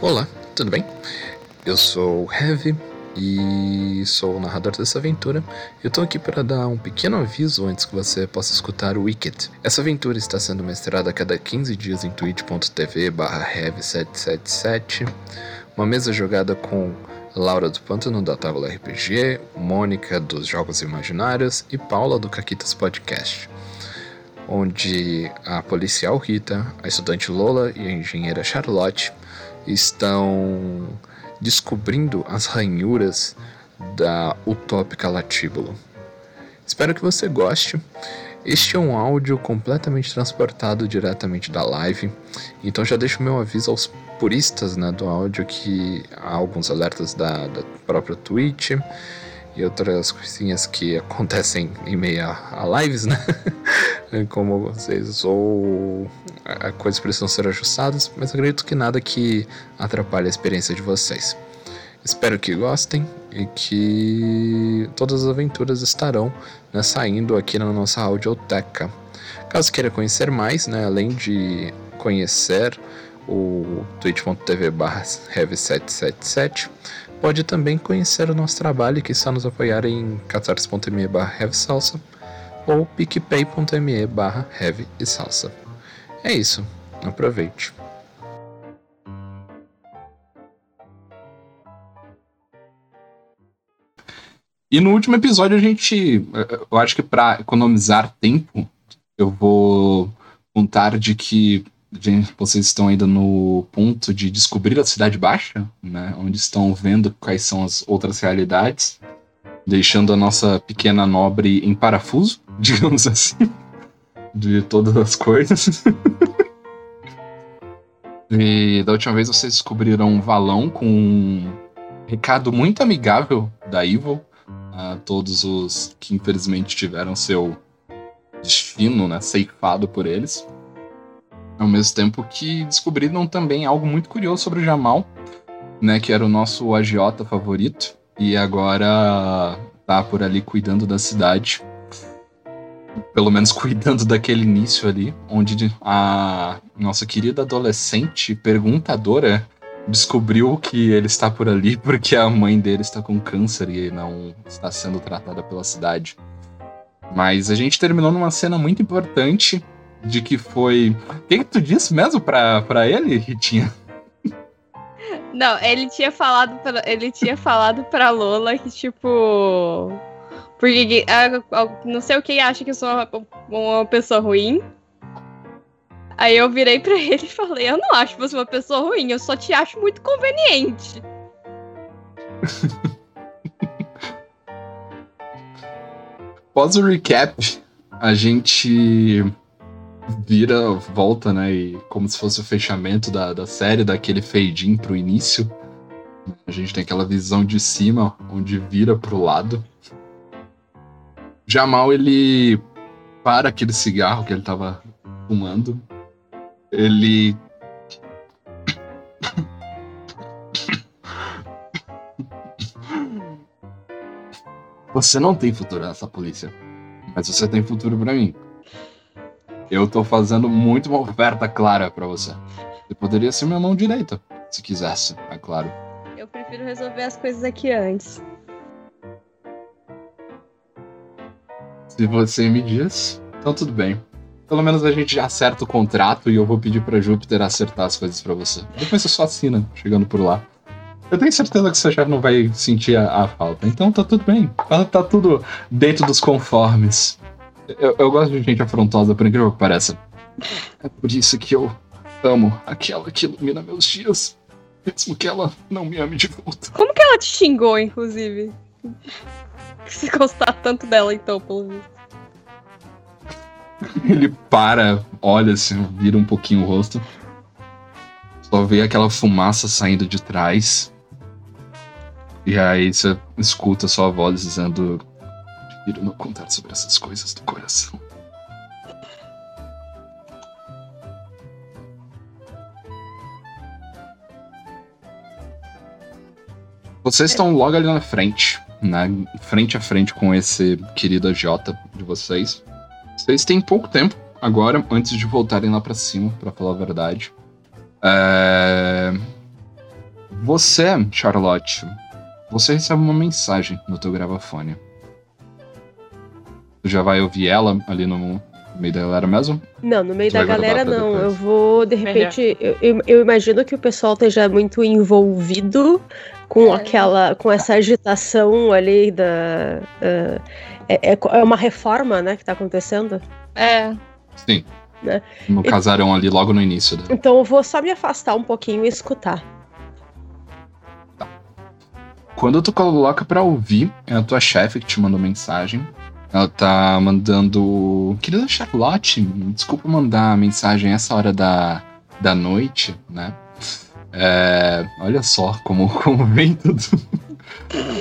Olá, tudo bem? Eu sou o Heavy e sou o narrador dessa aventura. Eu tô aqui para dar um pequeno aviso antes que você possa escutar o Wicked. Essa aventura está sendo mestrada a cada 15 dias em twitch.tv heavy777, uma mesa jogada com Laura do Pântano da Tábua RPG, Mônica dos Jogos Imaginários e Paula do Caquitas Podcast onde a policial Rita, a estudante Lola e a engenheira Charlotte estão descobrindo as ranhuras da utópica Latíbulo. Espero que você goste. Este é um áudio completamente transportado diretamente da live, então já deixo meu aviso aos puristas né, do áudio que há alguns alertas da, da própria Twitch e outras coisinhas que acontecem em meio a, a lives, né? Como vocês, ou coisas precisam ser ajustadas, mas acredito que nada que atrapalhe a experiência de vocês. Espero que gostem e que todas as aventuras estarão né, saindo aqui na nossa audioteca. Caso queira conhecer mais, né, além de conhecer o twitch.tv barra 777 pode também conhecer o nosso trabalho que está nos apoiar em catarse.me barra salsa ou picpay.me barra salsa. É isso, aproveite. E no último episódio a gente, eu acho que para economizar tempo, eu vou contar de que vocês estão ainda no ponto de descobrir a Cidade Baixa, né? Onde estão vendo quais são as outras realidades, deixando a nossa pequena nobre em parafuso, digamos assim, de todas as coisas. e da última vez vocês descobriram um valão com um recado muito amigável da Evil a todos os que infelizmente tiveram seu destino, né, ceifado por eles. Ao mesmo tempo que descobriram também algo muito curioso sobre o Jamal, né, que era o nosso agiota favorito, e agora tá por ali cuidando da cidade. Pelo menos cuidando daquele início ali, onde a nossa querida adolescente perguntadora descobriu que ele está por ali porque a mãe dele está com câncer e não está sendo tratada pela cidade. Mas a gente terminou numa cena muito importante de que foi. O que, que tu disse mesmo pra, pra ele, Ritinha? Não, ele tinha falado pra, ele tinha falado pra Lola que, tipo. Porque não sei o que acha que eu sou uma, uma pessoa ruim. Aí eu virei pra ele e falei: Eu não acho você uma pessoa ruim, eu só te acho muito conveniente. Após o recap, a gente vira, volta, né? E como se fosse o fechamento da, da série, daquele fade-in pro início. A gente tem aquela visão de cima, onde vira pro lado. Jamal, ele para aquele cigarro que ele tava fumando. Ele. Você não tem futuro nessa polícia. Mas você tem futuro para mim. Eu tô fazendo muito uma oferta clara para você. Você poderia ser minha mão direita, se quisesse, é claro. Eu prefiro resolver as coisas aqui antes. Se você me diz, então tudo bem. Pelo menos a gente já acerta o contrato e eu vou pedir para Júpiter acertar as coisas para você. Depois você só assina chegando por lá. Eu tenho certeza que você já não vai sentir a, a falta. Então tá tudo bem. Tá, tá tudo dentro dos conformes. Eu, eu gosto de gente afrontosa, por incrível que pareça. É por isso que eu amo aquela que ilumina meus dias. Mesmo que ela não me ame de volta. Como que ela te xingou, inclusive? Se gostar tanto dela, então, pelo visto. Ele para, olha assim, vira um pouquinho o rosto. Só vê aquela fumaça saindo de trás. E aí você escuta sua voz dizendo: Prefiro não contar sobre essas coisas do coração. Vocês estão logo ali na frente, né? Frente a frente com esse querido AJ de vocês. Vocês têm pouco tempo agora, antes de voltarem lá para cima, para falar a verdade. É... Você, Charlotte, você recebe uma mensagem no teu gravafone. Tu já vai ouvir ela ali no meio da galera mesmo? Não, no meio Tu da galera não. depois. Eu vou, de repente, eu, eu- eu imagino que o pessoal esteja muito envolvido com É. aquela, com essa agitação ali da. ah, é, é uma reforma, né, que tá acontecendo. É. Sim. Né? No casarão ali, logo no início. Da... Então eu vou só me afastar um pouquinho e escutar. Quando tu coloca pra ouvir, é a tua chefe que te mandou mensagem. Ela tá mandando. Querida Charlotte, desculpa mandar mensagem essa hora da, da noite, né? É, olha só como, como vem tudo.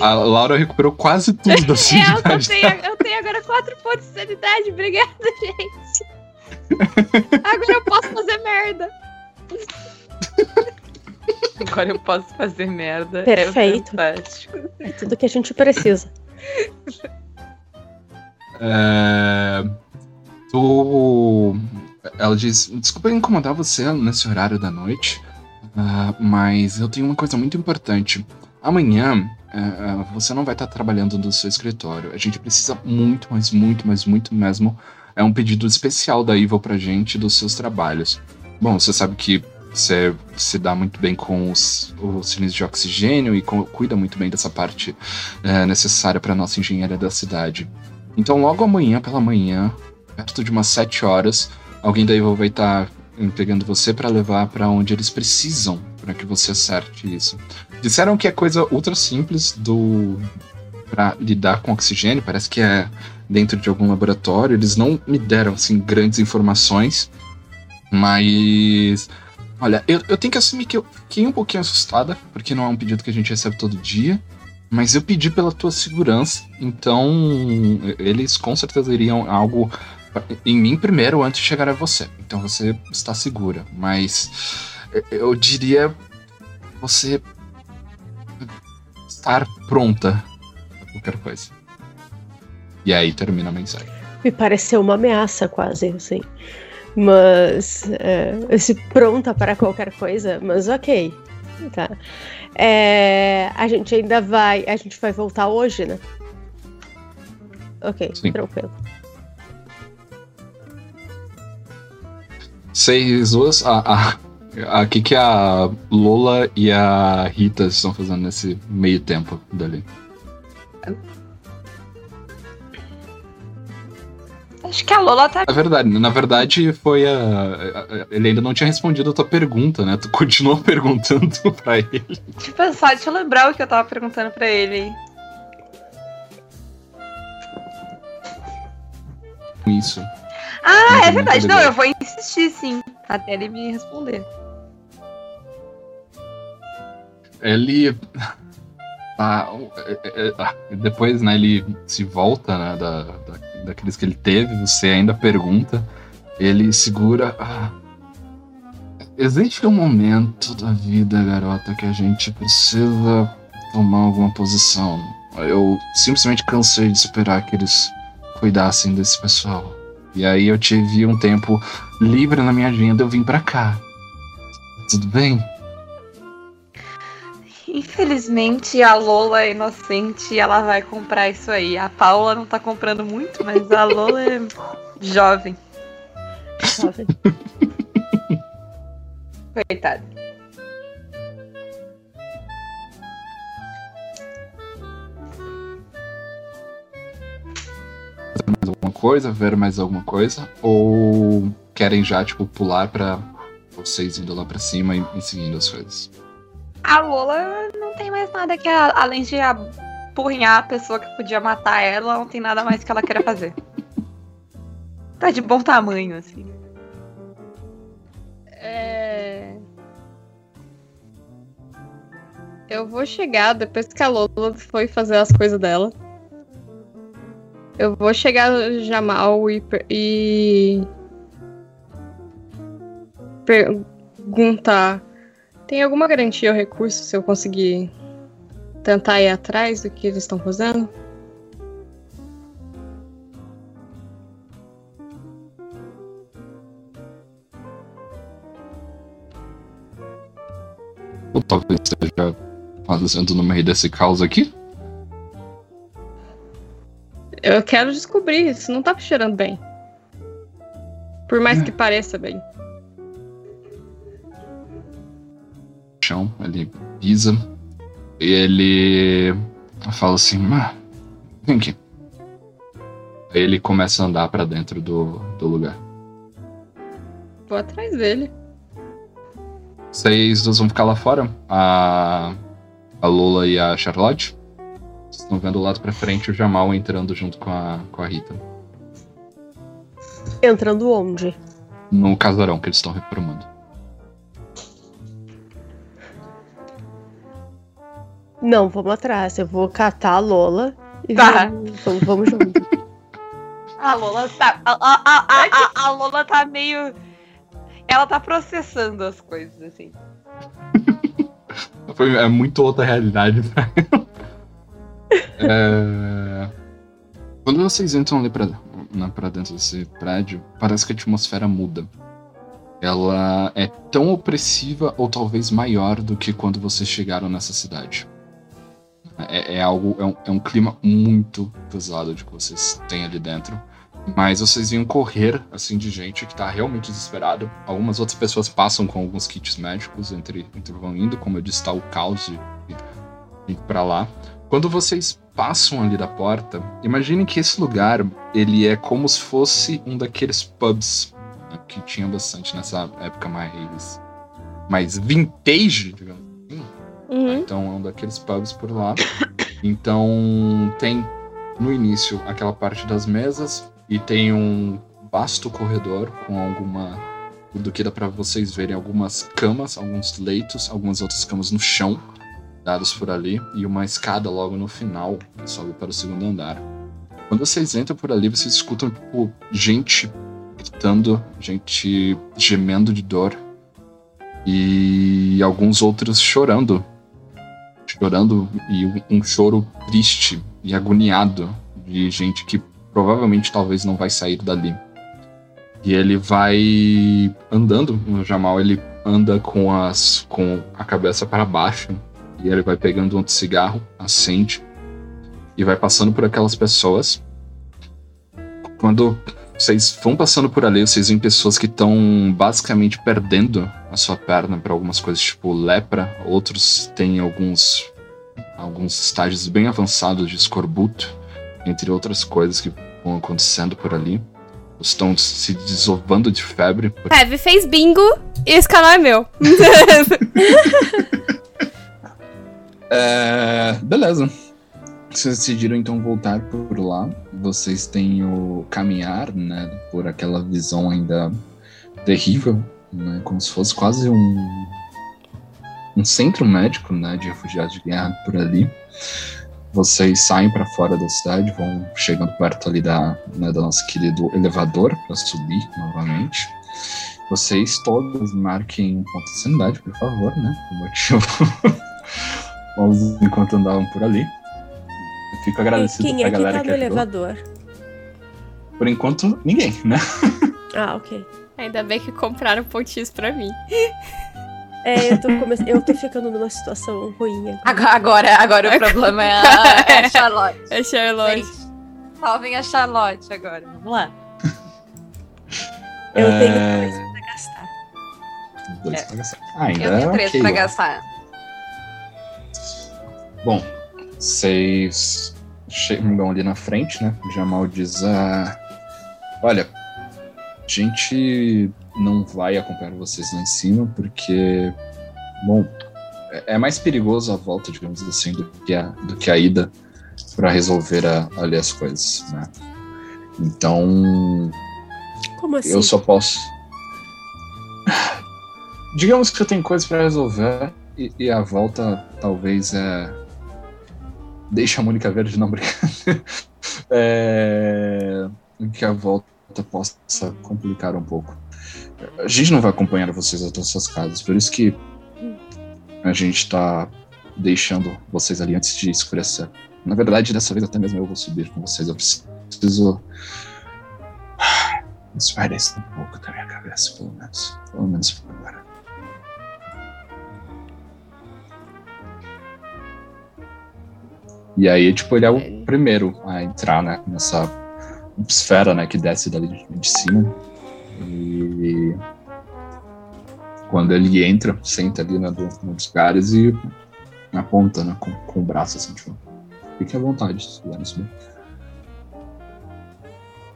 A Laura recuperou quase tudo da É, eu, sanidade. tenho, eu tenho agora quatro pontos de sanidade. Obrigada, gente. Agora eu posso fazer merda. Agora eu posso fazer merda. Perfeito. É. É tudo que a gente precisa. É. Ela diz: Desculpa incomodar você nesse horário da noite, ah, mas eu tenho uma coisa muito importante. Amanhã ah, você não vai estar trabalhando no seu escritório. A gente precisa muito, mas muito, mas muito mesmo. É um pedido especial da Evil pra gente dos seus trabalhos. Bom, você sabe que você se dá muito bem com os, os cilindros de oxigênio e com- cuida muito bem dessa parte eh, necessária para nossa engenharia da cidade. Então, logo amanhã, pela manhã, perto de umas 7 horas, alguém da Evil vai estar pegando você para levar para onde eles precisam para que você acerte isso. Disseram que é coisa ultra simples do para lidar com oxigênio, parece que é dentro de algum laboratório. Eles não me deram assim grandes informações, mas olha, eu, eu tenho que assumir que eu fiquei um pouquinho assustada, porque não é um pedido que a gente recebe todo dia. Mas eu pedi pela tua segurança, então eles com certeza iriam algo em mim primeiro antes de chegar a você. Então você está segura, mas eu diria você estar pronta pra qualquer coisa. E aí termina a mensagem. Me pareceu uma ameaça quase, assim. Mas. É, esse pronta para qualquer coisa, mas ok. Tá. É, a gente ainda vai. A gente vai voltar hoje, né? Ok, Sim. tranquilo. Vocês duas, a, a, a que que a Lola e a Rita estão fazendo nesse meio tempo dali? Acho que a Lola tá. Na verdade, na verdade foi a, a- Ele ainda não tinha respondido a tua pergunta, né? Tu continuou perguntando pra ele. Tipo, só deixa eu lembrar o que eu tava perguntando pra ele. Isso. Ah, é Não, verdade. não eu vou insistir sim. Até ele me responder. Ele. tá, é, é, é, ah, depois, né, ele se volta, né, da, da- daqueles que ele teve, você ainda pergunta, ele segura. ah, existe um momento da vida, garota, que a gente precisa tomar alguma posição. Eu simplesmente cansei de esperar que eles cuidassem desse pessoal. E aí eu tive um tempo livre na minha agenda, eu vim pra cá. Tudo bem? Infelizmente, a Lola é inocente e ela vai comprar isso aí. A Paula não tá comprando muito, mas a Lola é jovem. Jovem. Coitada. mais alguma coisa, ver mais alguma coisa? Ou querem já, tipo, pular pra vocês indo lá pra cima e, e seguindo as coisas? A Lola não tem mais nada que a- além de apurrinhar a pessoa que podia matar ela, não tem nada mais que ela queira fazer. Tá de bom tamanho, assim. É... Eu vou chegar depois que a Lola foi fazer as coisas dela. Eu vou chegar no Jamal e, per- e perguntar: tem alguma garantia ou recurso se eu conseguir tentar ir atrás do que eles estão fazendo? talvez esteja fazendo no meio desse caos aqui? Eu quero descobrir, isso não tá cheirando bem. Por mais que pareça bem. Chão, ele pisa e ele fala assim: ah, vem aqui. Aí ele começa a andar para dentro do, do lugar. Vou atrás dele. Vocês dois vão ficar lá fora? A, a Lola e a Charlotte? Vocês estão vendo lá pra frente o Jamal entrando junto com a, com a Rita. Entrando onde? No casarão que eles estão reformando. Não, vamos atrás. Eu vou catar a Lola e Tá. vamos, vamos, junto. A Lola tá. A, a, a, a, a Lola tá meio. Ela tá processando as coisas, assim. Foi, é muito outra realidade pra ela. É, Quando vocês entram ali pra, na- pra dentro desse prédio, parece que a atmosfera muda. Ela é tão opressiva ou talvez maior do que quando vocês chegaram nessa cidade. É, é algo, é um, é um clima muito pesado de que vocês têm ali dentro. Mas vocês iam correr, assim, de gente que tá realmente desesperada. Algumas outras pessoas passam com alguns kits médicos entre, entre vão indo, como eu disse, tá o caos de, de ir pra lá. Quando vocês passam ali da porta, imagine que esse lugar, ele é como se fosse um daqueles pubs né, que tinha bastante nessa época mais, mais vintage, digamos assim. Uhum. Então é um daqueles pubs por lá. Então tem no início aquela parte das mesas e tem um vasto corredor com alguma do que dá pra vocês verem algumas camas, alguns leitos, algumas outras camas no chão dados por ali e uma escada logo no final que sobe para o segundo andar. Quando vocês entram por ali, vocês escutam tipo gente gritando, gente gemendo de dor e alguns outros chorando chorando e um, choro triste e agoniado de gente que provavelmente talvez não vai sair dali. E ele vai andando, o Jamal ele anda com as com a cabeça para baixo e ele vai pegando um cigarro, acende e vai passando por aquelas pessoas. Quando vocês vão passando por ali, vocês veem pessoas que estão basicamente perdendo a sua perna para algumas coisas, tipo lepra. Outros têm alguns, alguns estágios bem avançados de escorbuto, entre outras coisas que vão acontecendo por ali. Estão se desovando de febre. por- Heavy fez bingo e esse canal é meu. É, beleza. Vocês decidiram então voltar por lá. Vocês têm o caminhar, né? Por aquela visão ainda terrível, né? Como se fosse quase um um centro médico, né? De refugiados de guerra por ali. Vocês saem para fora da cidade, vão chegando perto ali da, né, do nosso querido elevador para subir novamente. Vocês todos marquem um ponto de sanidade, por favor, né? Por motivo. Vamos enquanto andavam por ali. Fico agradecido Quem pra é que galera tá que, no ajudou. elevador? Por enquanto, ninguém, né? Ah, ok. Ainda bem que compraram pontinhos pra mim. É, eu tô, come... eu tô ficando numa situação ruim. agora. Agora, agora, o problema é a, é a Charlotte. É Charlotte. Gente, salvem a Charlotte agora. Vamos lá. Eu É, tenho coisa pra gastar. Dois É. pra gastar. Ah, ainda Eu tenho três ok, pra ó. gastar. Bom, vocês chegam ali na frente, né? O Jamal diz: ah, Olha, a gente não vai acompanhar vocês lá em cima porque, bom, é- é mais perigoso a volta, digamos assim, do que a, do que a ida para resolver a- ali as coisas, né? Então, Como assim? eu só posso. Digamos que eu tenho coisas pra resolver e, e a volta talvez é. Deixa a Mônica Verde não brincar. é... Que a volta possa complicar um pouco. A gente não vai acompanhar vocês até suas casas, por isso que a gente tá deixando vocês ali antes de escurecer. Na verdade, dessa vez até mesmo eu vou subir com vocês. Eu preciso Espalha-se um pouco da minha cabeça, pelo menos. Pelo menos por agora. E aí, tipo, ele é o primeiro a entrar, né, nessa esfera, né, que desce dali de, cima. E quando ele entra, senta ali né, do, num dos lugares e aponta, né, com, com o braço assim, tipo, fique à vontade se quiserem subir.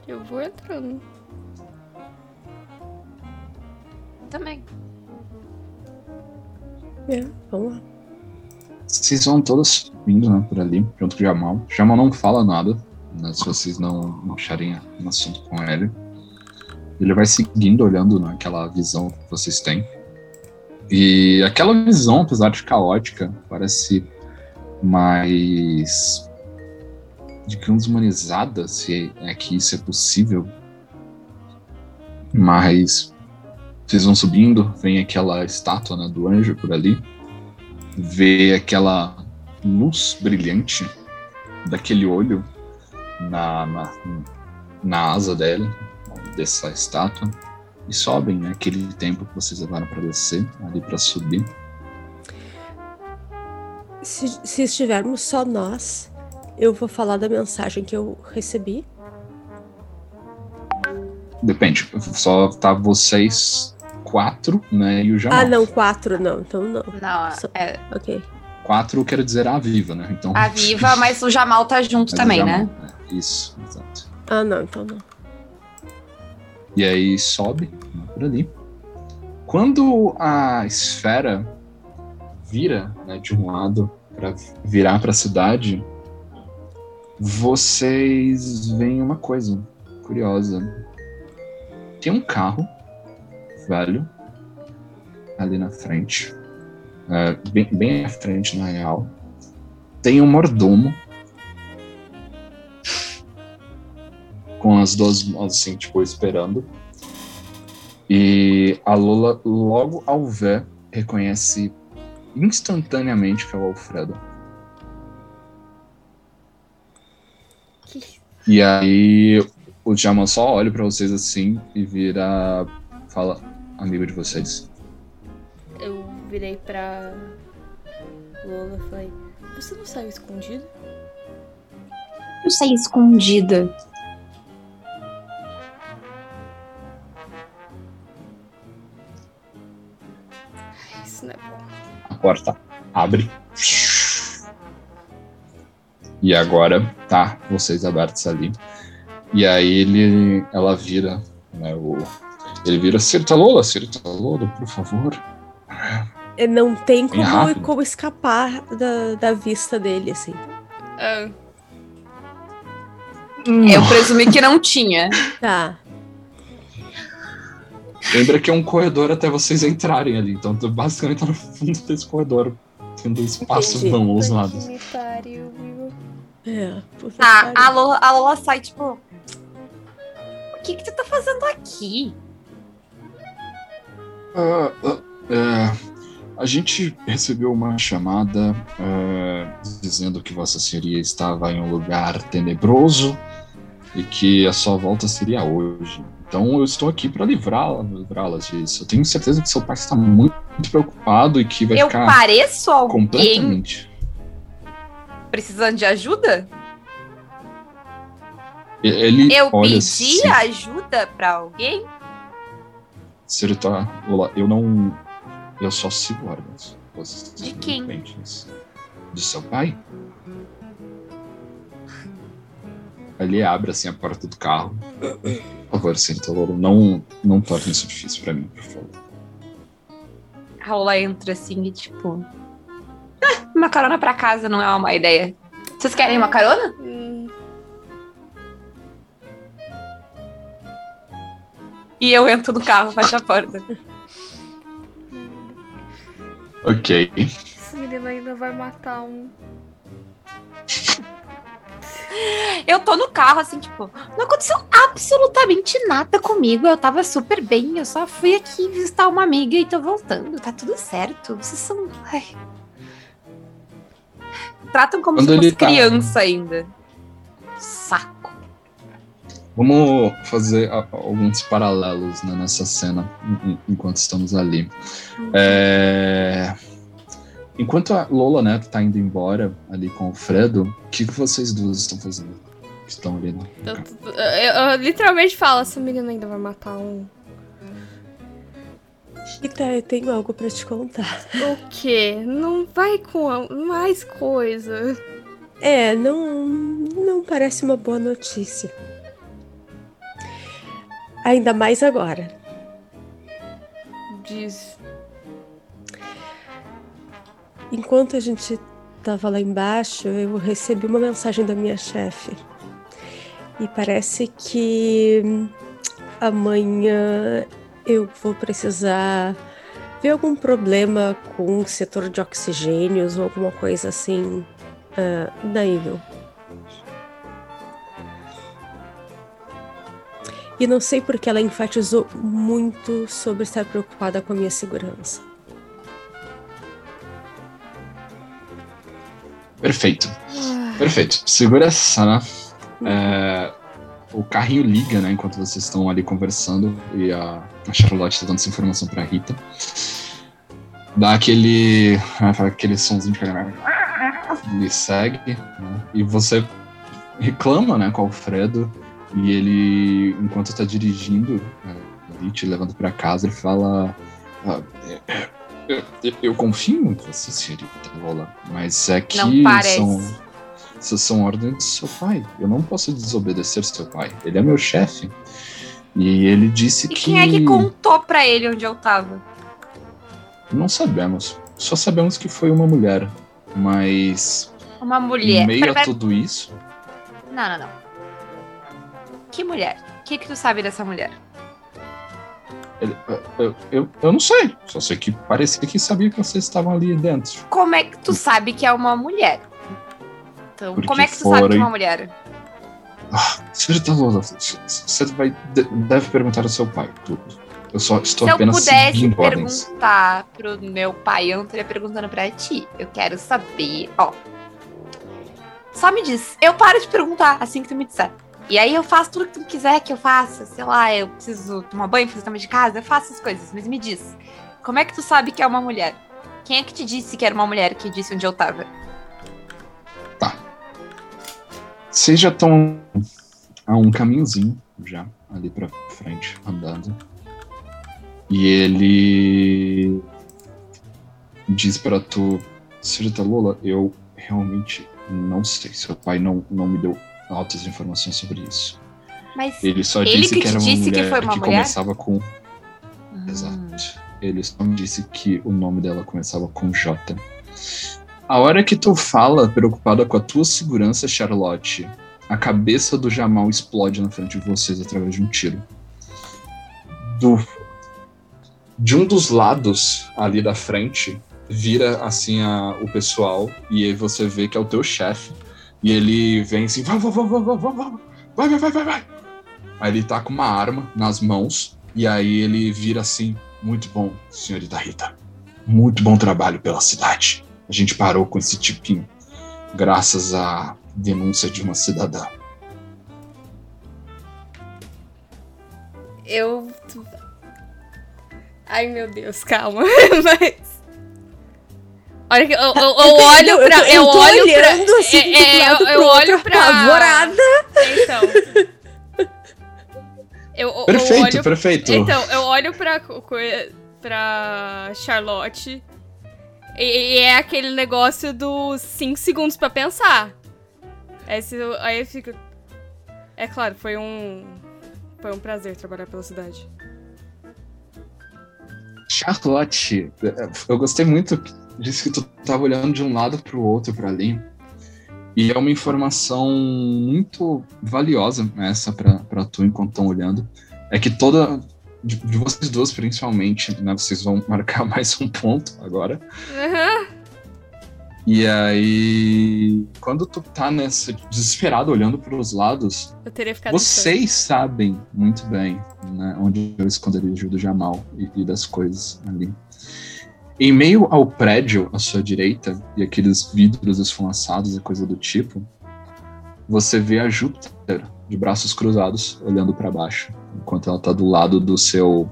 Eu vou entrando. Também. É, vamos lá. Vocês vão todas vindo, né, por ali, junto com o Jamal. Jamal não fala nada, né, se vocês não, não acharem um assunto com ele. Ele vai seguindo, olhando né, aquela visão que vocês têm. E aquela visão, apesar de caótica, parece mais, digamos, humanizada, se é que isso é possível. Mas vocês vão subindo, vem aquela estátua né, do anjo por ali, vê aquela luz brilhante daquele olho na, na, na asa dela, dessa estátua, e sobem né, aquele tempo que vocês levaram para descer, ali para subir. Se, se estivermos só nós, eu vou falar da mensagem que eu recebi. Depende, só tá vocês quatro, né, e o Jamal. Ah, não, quatro não, então não. Não, Só- é Ok. Quatro quero dizer a viva, né? Então, a Viva, mas o Jamal tá junto mas também, Jamal, né? é, isso, exato. Ah, não, então não. E aí sobe né, por ali. Quando a esfera vira né, de um lado para virar para a cidade, vocês veem uma coisa curiosa. Tem um carro velho ali na frente, é, bem, bem à frente na real. Tem um mordomo com as duas mãos assim, tipo, esperando. E a Lola, logo ao ver, reconhece instantaneamente que é o Alfredo. E aí o Jaman só olha pra vocês assim e vira. Fala, amigo de vocês. Eu virei pra Lola e falei: Você não saiu escondido? Eu saí escondida. Isso não é bom. A porta abre. E agora tá vocês abertos ali. E aí ele, ela vira, né, o, ele vira Cirta Lola, Cirta Lola, por favor. É, Não tem como, como escapar da, da vista dele, assim. Ah, Eu presumi que não tinha. Tá. Lembra que é um corredor até vocês entrarem ali. Então tu basicamente tá no fundo desse corredor. Tendo espaço Entendi. vão aos lados. É, Tá, que a. Lola, a Lola sai, tipo. O que que tu tá fazendo aqui? Ah, ah, é, a gente recebeu uma chamada é, dizendo que Vossa Senhoria estava em um lugar tenebroso e que a sua volta seria hoje. Então eu estou aqui para livrá-la, livrá-las disso. Eu tenho certeza que seu pai está muito preocupado e que vai eu ficar pareço alguém completamente. precisando de ajuda? Ele Eu pedi assim, ajuda pra alguém? Se ele tá, Lola, eu não, eu só sigo ordens. Vocês De quem? De seu pai? Ele abre assim a porta do carro. Por favor, senta, Lola. Não, não torne isso difícil pra mim, por favor. A Lola entra assim e tipo. "Ah, uma carona pra casa não é uma má ideia. Vocês querem uma carona? E eu entro no carro, fecho a porta. Ok. esse menino ainda vai matar um. Eu tô no carro, assim, tipo, não aconteceu absolutamente nada comigo. Eu tava super bem. Eu só fui aqui visitar uma amiga e tô voltando. Tá tudo certo. Vocês são. Ai. Tratam como Quando se fosse tá- criança ainda. Saco. Vamos fazer alguns paralelos né, nessa cena en- en- enquanto estamos ali. É, Enquanto a Lola, né, tá indo embora ali com o Fredo, o que, que vocês duas estão fazendo? Estão ali, né? Eu, eu- eu literalmente falo, essa menina ainda vai matar um. Rita, eu tenho algo pra te contar. O quê? Não vai com mais coisa. É, não, não parece uma boa notícia. Ainda mais agora. Diz. Enquanto a gente tava lá embaixo, eu recebi uma mensagem da minha chefe. E parece que amanhã eu vou precisar ver algum problema com o setor de oxigênios ou alguma coisa assim ah, na Evil. E não sei porque ela enfatizou muito sobre estar preocupada com a minha segurança. Perfeito. Perfeito. Segura essa, né? É, o carrinho liga, né? Enquanto vocês estão ali conversando e a, a Charlotte tá dando essa informação pra Rita. Dá aquele. aquele somzinho de carrinho. Ele segue, né? E você reclama, né, com o Alfredo. E ele, enquanto tá dirigindo, é, ali te levando pra casa, ele fala. "Ah, é, é, eu, eu- eu confio muito em você, senhorita Lola, mas é que são, essas são ordens do seu pai. Eu não posso desobedecer seu pai. Ele é meu chefe. E ele disse E que. quem é que contou pra ele onde eu tava? Não sabemos. Só sabemos que foi uma mulher. Mas Uma mulher. em meio Pera, a pera. tudo isso, Não, não, não. Que mulher? O que, que tu sabe dessa mulher? ele- eu, eu, eu não sei. Só sei que parecia que sabia que vocês estavam ali dentro. Como é que tu sabe que é uma mulher? Então, Porque como é que tu sabe que é uma mulher? Senhorita Lola, você vai, de- deve perguntar ao seu pai tudo. Eu só estou Se eu apenas pudesse seguindo ordens. perguntar pro meu pai, eu não estaria perguntando pra ti. Eu quero saber, ó. Só me diz. Eu paro de perguntar assim que tu me disser. E aí eu faço tudo que tu quiser que eu faça. Sei lá, eu preciso tomar banho, fazer também de casa, eu faço as coisas. Mas me diz, como é que tu sabe que é uma mulher? Quem é que te disse que era uma mulher que disse onde eu tava? Vocês já estão a um caminhozinho já ali pra frente, andando. E ele diz pra tu, Senhorita Lola, eu realmente não sei. Seu pai não, não me deu altas informações sobre isso. Mas. Ele só Ele disse que que, era uma disse que mulher foi uma que mulher? começava com. Hum. Exato. Ele só me disse que o nome dela começava com J. A hora que tu fala, preocupada com a tua segurança, Charlotte, a cabeça do Jamal explode na frente de vocês através de um tiro. Do, de um dos lados ali da frente, vira assim a- o pessoal, e aí você vê que é o teu chefe, e ele vem assim, vai, vai, vai, vai, vai, vai, vai, vai, vai, vai. Aí ele tá com uma arma nas mãos, e aí ele vira assim, muito bom, senhorita Rita. Muito bom trabalho pela cidade. A gente parou com esse tipinho, graças à denúncia de uma cidadã. Eu. Ai meu Deus, calma. Mas. Olha que eu, eu, eu olho Eu pra. tô- Eu, eu tô olho olhando pra. assim, é, é, lado eu, eu outro, olho pra. apavorada. Então. Eu, eu Perfeito, olho perfeito. Então, eu olho pra, pra Charlotte e, e é aquele negócio dos 5 segundos pra pensar. Esse, aí eu fico. É claro, foi um. Foi um prazer trabalhar pela cidade. Charlotte, eu gostei muito disso que tu tava olhando de um lado pro outro para ali. E é uma informação muito valiosa essa pra pra tu enquanto estão olhando. É que toda. De, de vocês duas, principalmente, né? Vocês vão marcar mais um ponto agora. Aham. E aí, quando tu tá nessa desesperado olhando pros lados, Eu teria ficado. vocês sabem muito bem né, onde é o esconderijo do Jamal e, e das coisas ali. Em meio ao prédio à sua direita e aqueles vidros esfumaçados e coisa do tipo, você vê a Júpiter de braços cruzados olhando para baixo, enquanto ela tá do lado do seu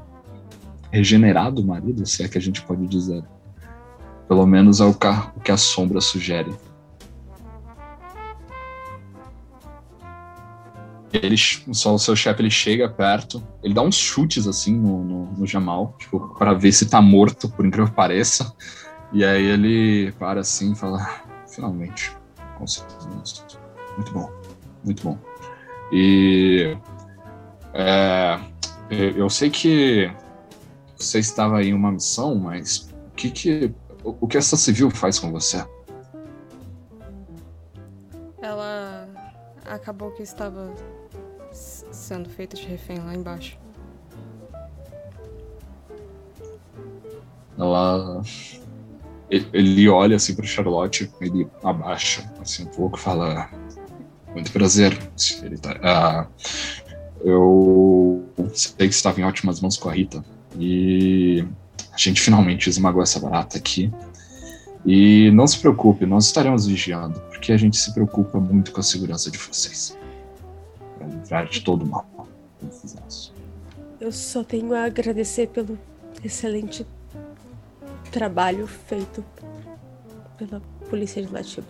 regenerado marido, se é que a gente pode dizer. Pelo menos é o que a sombra sugere. Ele, só o seu chefe ele chega perto, ele dá uns chutes assim no, no, no Jamal, tipo, para ver se tá morto, por incrível que pareça. E aí ele para assim e fala: "Ah, finalmente, conseguimos. Muito bom, muito bom. E é, eu sei que você estava em uma missão, mas o que que o que essa civil faz com você? Ela acabou que estava sendo feita de refém lá embaixo. Ela. Ele, olha assim pro Charlotte, ele abaixa assim um pouco fala: Muito prazer. Ah, eu sei que estava em ótimas mãos com a Rita. E a gente finalmente esmagou essa barata aqui. E não se preocupe, nós estaremos vigiando, porque a gente se preocupa muito com a segurança de vocês. Para livrar de todo o mal que fizemos. Eu só tenho a agradecer pelo excelente trabalho feito pela Polícia Legislativa.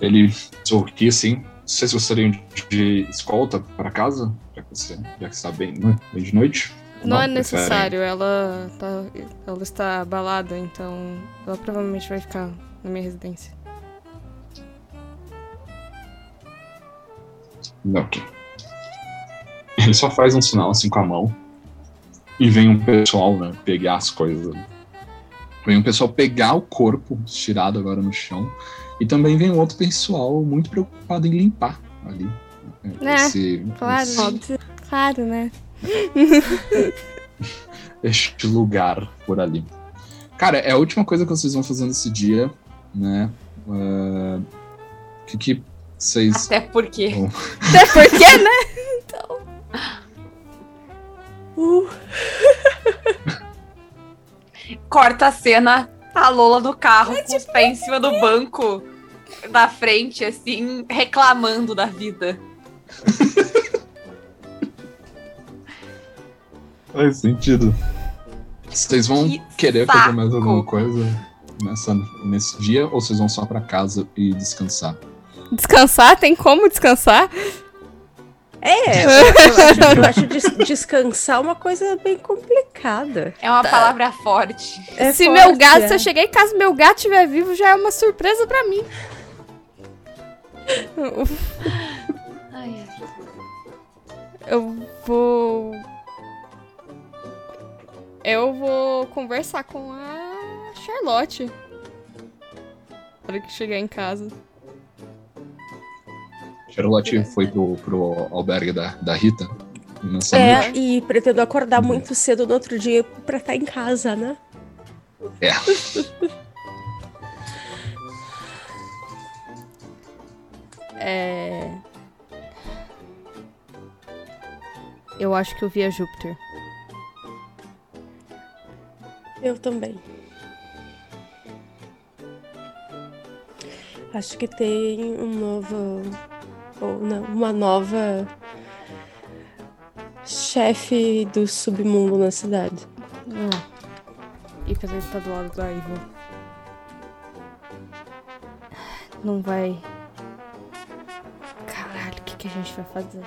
Ele sorri assim. Vocês gostariam de escolta para casa? Já que você já que está bem, né? bem de noite? Não, é preferem- necessário, ela, tá, ela está abalada, então ela provavelmente vai ficar na minha residência. Ok. Ele só faz um sinal assim com a mão. E vem um pessoal, né, pegar as coisas. Vem um pessoal pegar o corpo, tirado agora no chão. E também vem outro pessoal muito preocupado em limpar ali. É, esse, claro. esse-. Claro, né? este lugar por ali. Cara, é a última coisa que vocês vão fazer nesse dia, né? O que, que vocês. Até porque. Até porque, né? Uh, Corta a cena, a Lola no carro, com os pés em cima do banco da frente, assim, reclamando da vida. Faz sentido. Vocês vão Que querer fazer mais saco. alguma coisa nessa, nesse dia ou vocês vão só pra casa e descansar? Descansar? Tem como descansar? é, eu, acho, eu acho des- descansar uma coisa bem complicada. É uma palavra forte. É se forte, meu gato, é. se eu chegar em casa e meu gato estiver vivo, já é uma surpresa pra mim. Ai, ai. Eu vou. Eu vou conversar com a Charlotte. Na hora que chegar em casa. Charlotte foi pro, pro albergue da, da Rita nessa É, noite. e pretendo acordar muito cedo no outro dia pra estar em casa, né? É. É. Eu acho que eu vi a Júpiter. Eu também. Acho que tem um novo. Ou não, uma nova. chefe do submundo na cidade. E pelo ele tá do lado da Ivo. Não vai. Caralho, o que, que a gente vai fazer?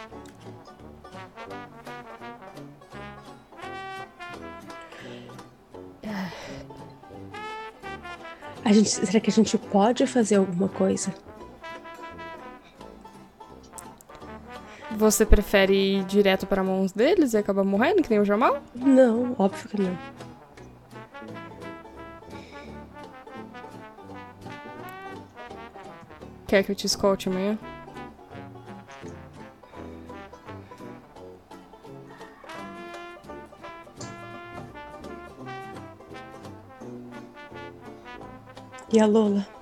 A gente, será que a gente pode fazer alguma coisa? Você prefere ir direto para mãos deles e acabar morrendo, que nem o Jamal? Não, óbvio que não. Quer que eu te escolte amanhã? E a Lola?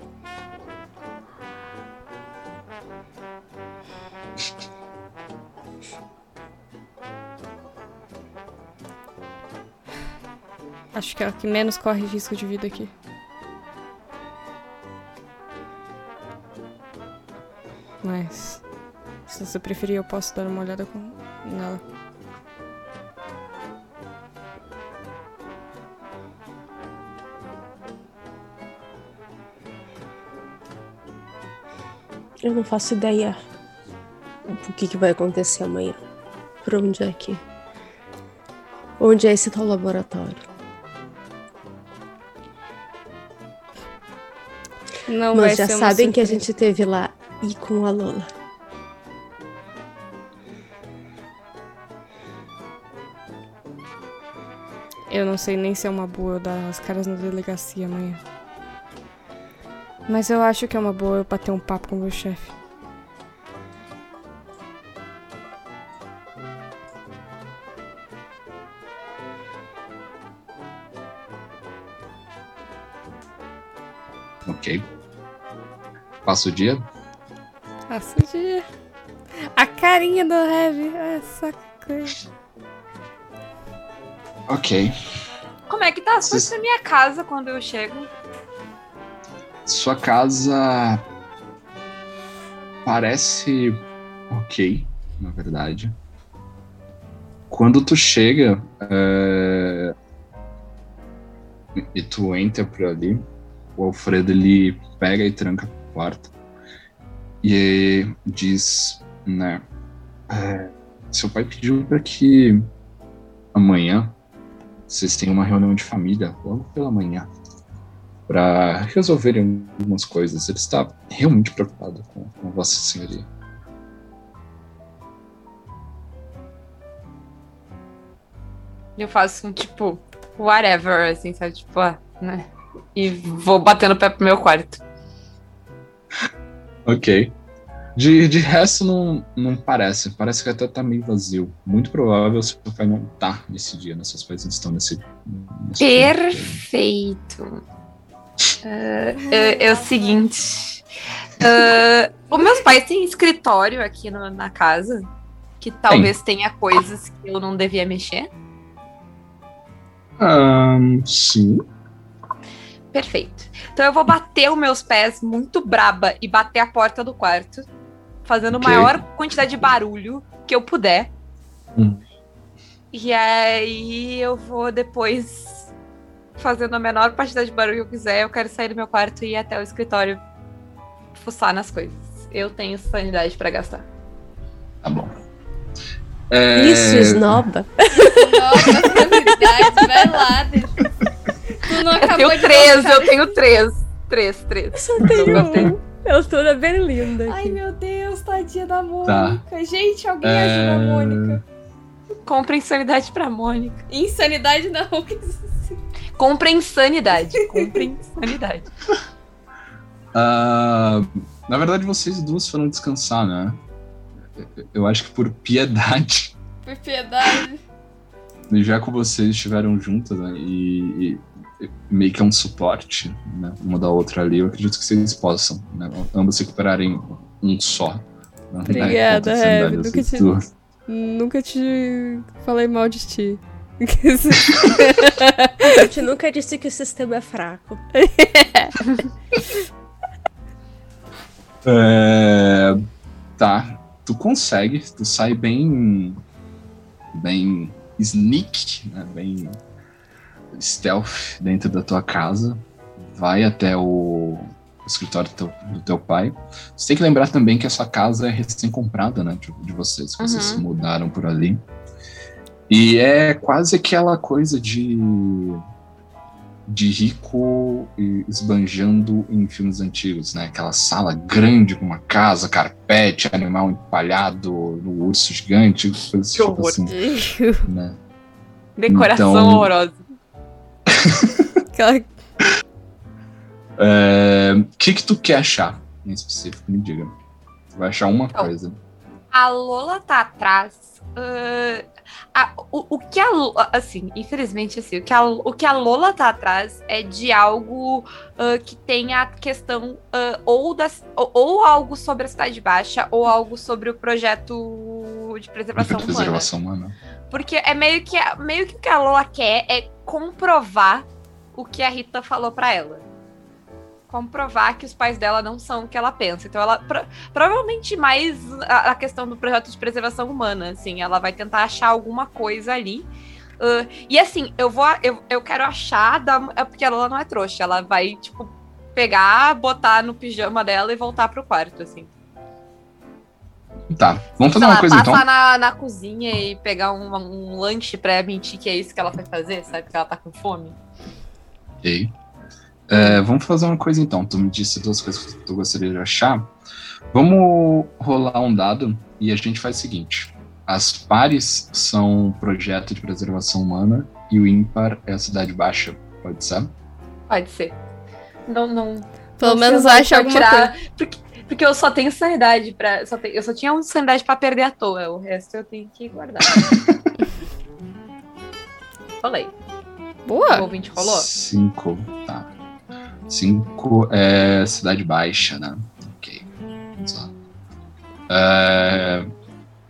Acho que é a que menos corre risco de vida aqui. Mas. Se você preferir, eu posso dar uma olhada com... nela. Eu não faço ideia do que, que vai acontecer amanhã. Por onde é que. Onde é esse tal laboratório? Não Mas já sabem que a gente teve lá e com a Lola. Eu não sei nem se é uma boa eu dar as caras na delegacia amanhã. Mas eu acho que é uma boa eu bater um papo com o meu chefe. Passa o dia. Passa o dia. A carinha do Heavy. Essa coisa. Ok. Como é que tá as coisas Vocês- na minha casa quando eu chego? Sua casa parece ok, na verdade. Quando tu chega é, e tu entra por ali, o Alfredo ele pega e tranca porta e diz, né? é, seu pai pediu para que amanhã vocês tenham uma reunião de família logo pela manhã para resolverem algumas coisas. Ele está realmente preocupado com, com Vossa Senhoria. Eu faço um tipo, whatever, assim, sabe? Tipo, ah, né? E vou batendo o pé pro meu quarto. Ok. De, de resto, não, não parece. Parece que até tá meio vazio. Muito provável seu pai não tá nesse dia, né? Seus pais estão nesse. nesse Perfeito. Ah, é, é o seguinte. ah, os meus pais têm escritório aqui no- na casa. Que talvez tenha coisas que eu não devia mexer. Ahn, sim. Perfeito. Então eu vou bater os meus pés muito braba e bater a porta do quarto, fazendo Ok. a maior quantidade de barulho que eu puder. Hum. E aí eu vou depois fazendo a menor quantidade de barulho que eu quiser. Eu quero sair do meu quarto e ir até o escritório fuçar nas coisas. Eu tenho sanidade pra gastar. Tá bom. É, Isso, esnoba. Nossa, habilidade, vai lá. deixa- Não Eu acabou tenho de três, colocar- eu tenho três. Três, três. Só tenho um. Eu tô na Berlinda Ai, aqui. meu Deus, tadinha da Mônica. Gente, alguém ajuda a É, Mônica. Compra insanidade pra Mônica. Insanidade não. Compra insanidade. Compra insanidade. ah, na verdade, vocês duas foram descansar, né? Eu- Eu acho que por piedade. Por piedade. já que vocês estiveram juntas né, e, e meio que é um suporte né, uma da outra ali, eu acredito que vocês possam né, ambos recuperarem um só. né, Obrigada, enquanto a Heavy, sanidade de nunca te-. Nunca te falei mal de ti. A gente nunca disse que o sistema é fraco. É, tá, tu consegue, tu sai bem. bem sneak, né, bem stealth dentro da tua casa, vai até o escritório do teu, do teu pai. Você tem que lembrar também que essa casa é recém-comprada, né, de, de vocês, que vocês se mudaram por ali. E é quase aquela coisa de de rico esbanjando em filmes antigos, né? Aquela sala grande com uma casa, carpete, animal empalhado no urso gigante, coisas Que tipo horror. assim, né? Decoração Então- horrorosa. Aquela- É, O que que tu quer achar em específico? Me diga. Tu vai achar uma Então, coisa. A Lola tá atrás. ah, a- o, o que a assim, infelizmente, assim, o que, a, o que a Lola tá atrás é de algo ah, que tenha a questão ah, ou, das, ou, ou algo sobre a Cidade Baixa ou algo sobre o projeto de preservação humana. Preservação humana. Porque é meio que, meio que o que a Lola quer é comprovar o que a Rita falou pra ela. Comprovar que os pais dela não são o que ela pensa. Então, ela. pro- provavelmente mais a, a questão do projeto de preservação humana. Assim, ela vai tentar achar alguma coisa ali. Ah, e assim, eu vou. Eu, eu quero achar. Da, é porque a Lola não é trouxa. Ela vai, tipo, pegar, botar no pijama dela e voltar pro quarto, assim. Tá, vamos Sei fazer uma lá, coisa então. passar na, na cozinha e pegar um, um lanche pra mentir que é isso que ela foi fazer, sabe? Que ela tá com fome. Ok. É, vamos fazer uma coisa então. Tu me disse duas coisas que tu gostaria de achar. Vamos rolar um dado e a gente faz o seguinte: as pares são projeto de preservação humana e o ímpar é a cidade baixa. Pode ser? Pode ser. Não, não. Pelo não menos acha alguma tirar- coisa. Porque, porque eu só tenho sanidade pra. Só tenho- eu só tinha um sanidade pra perder à toa. O resto eu tenho que guardar. Rolei. O Boa. ouvinte rolou? Cinco. Tá. Cinco é cidade baixa, né? Ok. Vamos lá. É,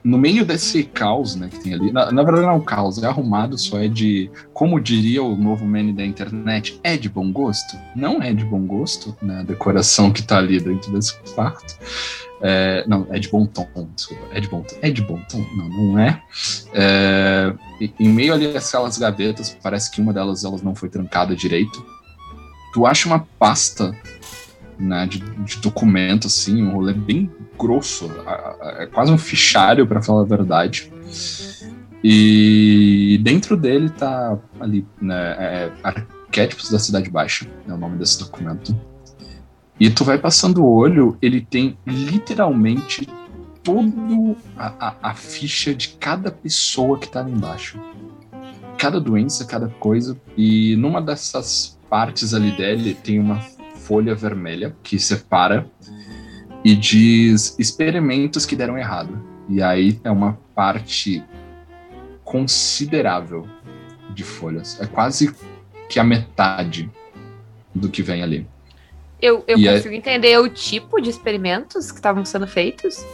no meio desse caos, né, que tem ali. Na, na verdade, não é um caos, é arrumado, só é de. Como diria o novo meme da internet, é de bom gosto? Não é de bom gosto, né? A decoração que tá ali dentro desse quarto. É, não, é de bom tom, desculpa. É de bom tom. É de bom tom? Não, não é. É, em meio ali aquelas gavetas, parece que uma delas elas não foi trancada direito. Tu acha uma pasta né, de, de documento, assim, um rolê bem grosso. É quase um fichário, para falar a verdade. E dentro dele tá ali, né, é, Arquétipos da Cidade Baixa, é o nome desse documento. E tu vai passando o olho, ele tem literalmente todo a, a, ficha de cada pessoa que tá ali embaixo. Cada doença, cada coisa. E numa dessas partes ali dele tem uma folha vermelha que separa e diz experimentos que deram errado. E aí é uma parte considerável de folhas. É quase que a metade do que vem ali. Eu, eu E é- consigo entender o tipo de experimentos que estavam sendo feitos.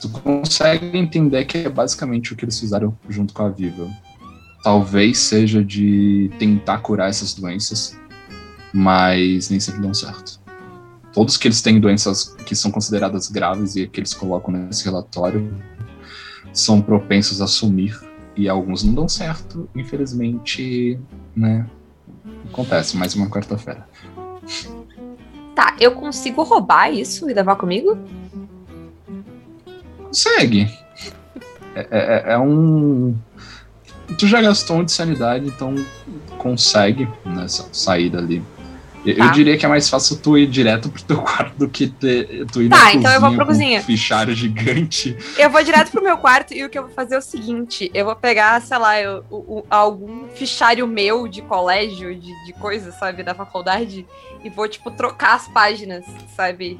Tu consegue entender que é basicamente o que eles fizeram junto com a Viva. Talvez seja de tentar curar essas doenças, mas nem sempre dão certo. Todos que eles têm doenças que são consideradas graves e que eles colocam nesse relatório são propensos a sumir e alguns não dão certo. Infelizmente, né? Acontece mais uma quarta-feira. Tá, eu consigo roubar isso e levar comigo? Consegue. É, é- é um. Tu já gastou um de sanidade, então consegue nessa saída ali. Eu, eu Tá. diria que é mais fácil tu ir direto pro teu quarto do que ter, tu ir Tá, na então eu vou cozinha pra cozinha. Um fichário gigante. Eu vou direto pro meu quarto e o que eu vou fazer é o seguinte: eu vou pegar, sei lá, eu- o- algum fichário meu de colégio, de, de coisa, sabe, da faculdade, e vou, tipo, trocar as páginas, sabe?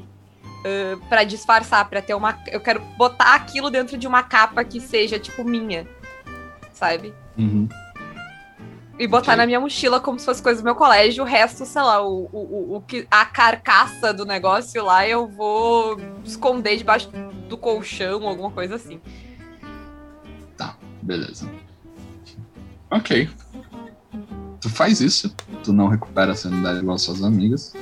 ah, pra disfarçar, pra ter uma. Eu quero botar aquilo dentro de uma capa que seja, tipo, minha, sabe? Uhum. E botar Ok. na minha mochila como se fosse coisa do meu colégio, o resto, sei lá, o, o, o- que, a carcaça do negócio lá eu vou esconder debaixo do colchão, alguma coisa assim. Beleza. Ok. Tu faz isso, tu não recupera a sanidade igual suas amigas.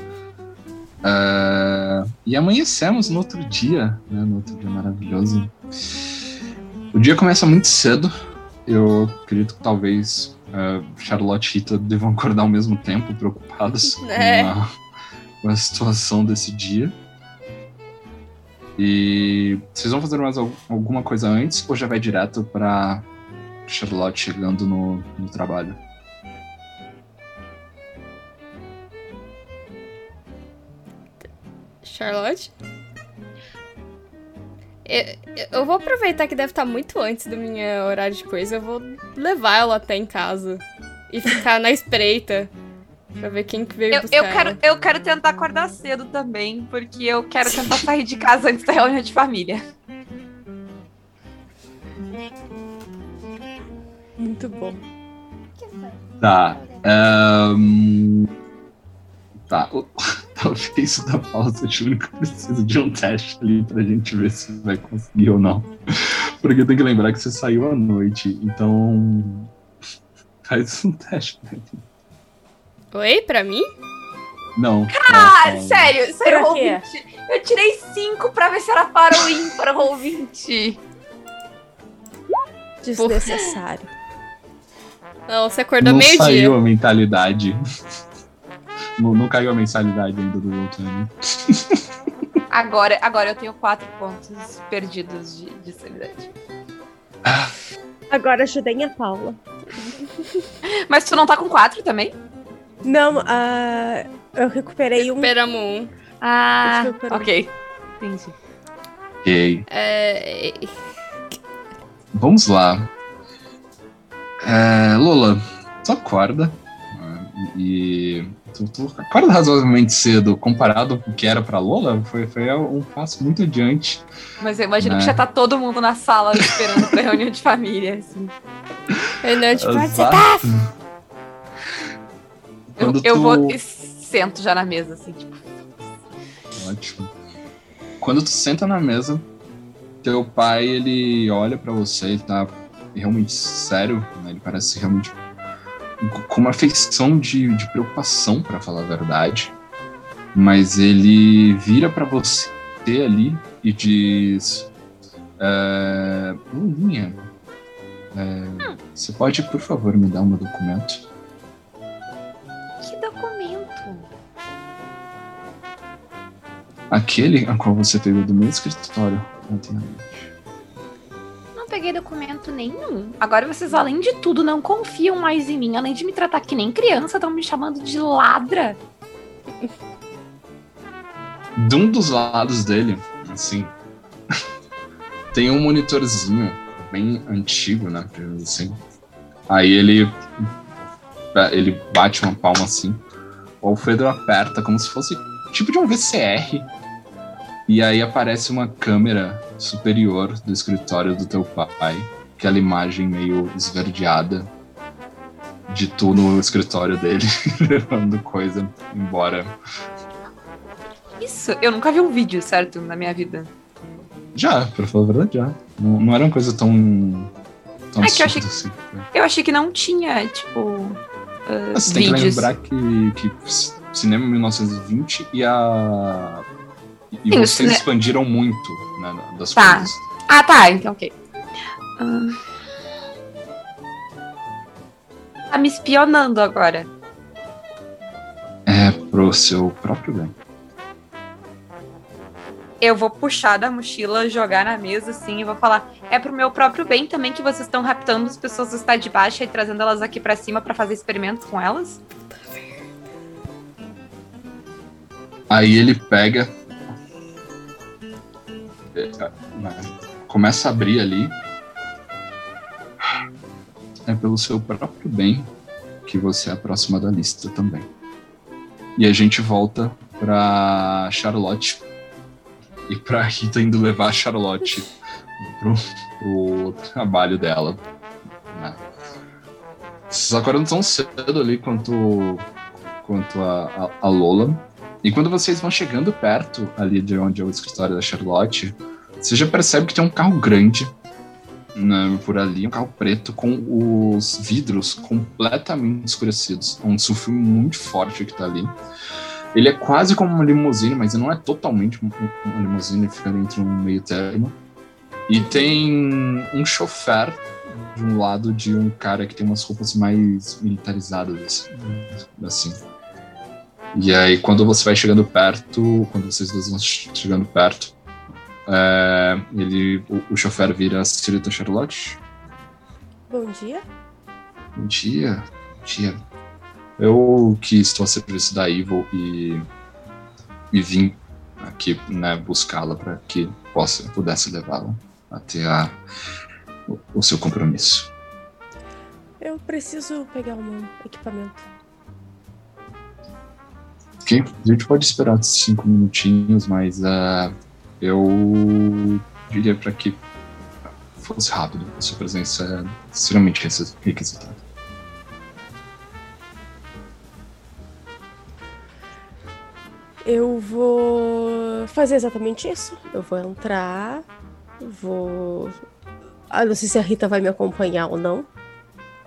Ah, e amanhecemos no outro dia, né? No outro dia maravilhoso. O dia começa muito cedo. Eu acredito que talvez ah, Charlotte e Rita devam acordar ao mesmo tempo, preocupadas É. com, a, com a situação desse dia. E vocês vão fazer mais al- alguma coisa antes ou já vai direto pra Charlotte chegando no, no trabalho? Charlotte? Eu, eu vou aproveitar que deve estar muito antes do meu horário de coisa. Eu vou levar ela até em casa e ficar na espreita pra ver quem que veio Eu, buscar eu, quero, ela. eu quero tentar acordar cedo também, porque eu quero tentar sair de casa antes da reunião de família. Muito bom. Tá. ahn, Tá. Talvez o da pausa Júnior precisa de um teste ali pra gente ver se vai conseguir ou não. Porque tem que lembrar que você saiu à noite, então. Faz um teste pra mim. Oi, pra mim? Não. Ah, não, não. sério, sério, roll quê? 20. Eu tirei 5 pra ver se era para ou ímpar roll 20. Desnecessário. Não, você acordou Não meio-dia. saiu a mentalidade. Não, não caiu a mensalidade ainda do outro ano. Agora, agora eu tenho quatro pontos perdidos de, de sanidade. Agora ajudem a Paula. Mas tu não tá com quatro também? Não, ah, eu recuperei um. Recuperamos um. Ah, ok. Entendi. Ok. É, Vamos lá. É, Lola, tu acorda. né, E tu, tu acorda razoavelmente cedo. Comparado com o que era pra Lola, foi, foi um passo muito adiante. Mas eu imagino Né. que já tá todo mundo na sala esperando pra reunião de família. Assim. é, não, tipo, onde você Exato. tá? Eu, Quando eu tu- vou e sento já na mesa, assim, tipo. Ótimo. Quando tu senta na mesa, teu pai, ele olha pra você, ele tá realmente sério, né? Ele parece realmente com uma feição de, de preocupação, pra falar a verdade. Mas ele vira pra você ali e diz: Lulinha, é, você pode, por favor, me dar um documento? Que documento? Aquele a qual você pegou do meu escritório ontem à noite. Peguei documento nenhum. Agora vocês, além de tudo, não confiam mais em mim. Além de me tratar que nem criança, estão me chamando de ladra. de um dos lados dele, assim, tem um monitorzinho bem antigo, né? Assim. Aí ele ele bate uma palma assim. O Alfredo aperta como se fosse tipo de um VCR. E aí aparece uma câmera superior do escritório do teu pai, aquela imagem meio esverdeada de tu no escritório dele, levando coisa embora. Isso, eu nunca vi um vídeo, certo, na minha vida. Já, pra falar a verdade, já. Não, não era uma coisa tão. tão É que eu achei assim. Eu achei que não tinha, tipo, Mas Você tem que vídeos. lembrar que, que cinema 1920 e a. E Sim, vocês cine- expandiram muito né, das Tá. coisas. Ah, tá, então ok. Ah. Tá me espionando agora. É pro seu próprio bem. Eu vou puxar da mochila, jogar na mesa assim e vou falar: é pro meu próprio bem também que vocês estão raptando as pessoas do estado de baixa e trazendo elas aqui pra cima pra fazer experimentos com elas? Aí ele pega. Né, Começa a abrir ali. É pelo seu próprio bem que você é a próxima da lista também. E a gente volta pra Charlotte. E pra Rita indo levar a Charlotte pro, pro trabalho dela. né. Vocês acordam tão cedo ali quanto, quanto a, a, a Lola. E quando vocês vão chegando perto ali de onde é o escritório da Charlotte, você já percebe que tem um carro grande né, por ali, um carro preto com os vidros completamente escurecidos. É um sulfilme muito forte que tá ali. Ele é quase como uma limusine, mas não é totalmente uma limusine, fica entre um meio termo. E tem um chofer de um lado de um cara que tem umas roupas mais militarizadas, assim. E aí, quando você vai chegando perto, quando vocês dois vão chegando perto, é, ele, o, o chofer vira a senhorita Charlotte. Bom dia. Bom dia, bom dia. Eu que estou a serviço da Evil e, e vim aqui né, buscá-la para que possa, pudesse levá-la até a, o, o seu compromisso. Eu preciso pegar um equipamento. Ok, a gente pode esperar cinco minutinhos, mas ah, eu diria para que fosse rápido. A sua presença é extremamente requisi- requisitada. Eu vou fazer exatamente isso. Eu vou entrar, vou. Ah, não sei se a Rita vai me acompanhar ou não.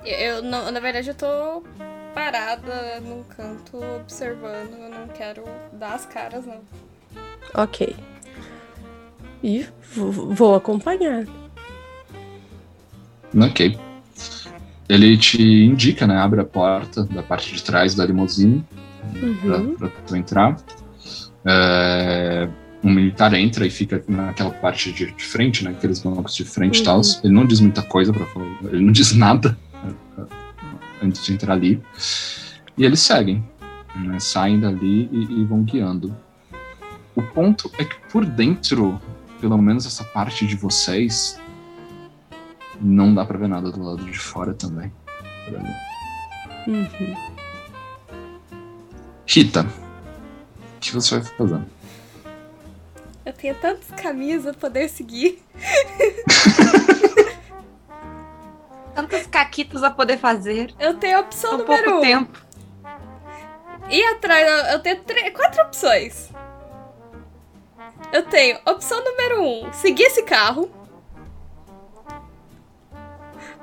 Eu, não, na verdade, eu tô parada num canto observando. Eu não quero dar as caras, não. Ok. E vou, vou acompanhar. Ok. Ele te indica, né? Abre a porta da parte de trás da limusine Uhum. para tu entrar. É, um militar entra e fica naquela parte de, de frente, né? Aqueles bancos de frente e tal. Uhum. Ele não diz muita coisa para falar, ele não diz nada antes de entrar ali. E eles seguem, né? Saem dali e, e vão guiando. O ponto é que por dentro, pelo menos essa parte de vocês, não dá pra ver nada do lado de fora também. Uhum. Rita, o que você vai fazer? Eu tenho tantos caminhos a poder seguir. Tantas caquitas a poder fazer. Eu tenho a opção Tão número pouco um. tempo. Ir atrás, eu- tenho tre- quatro opções. Eu tenho opção número um, seguir esse carro.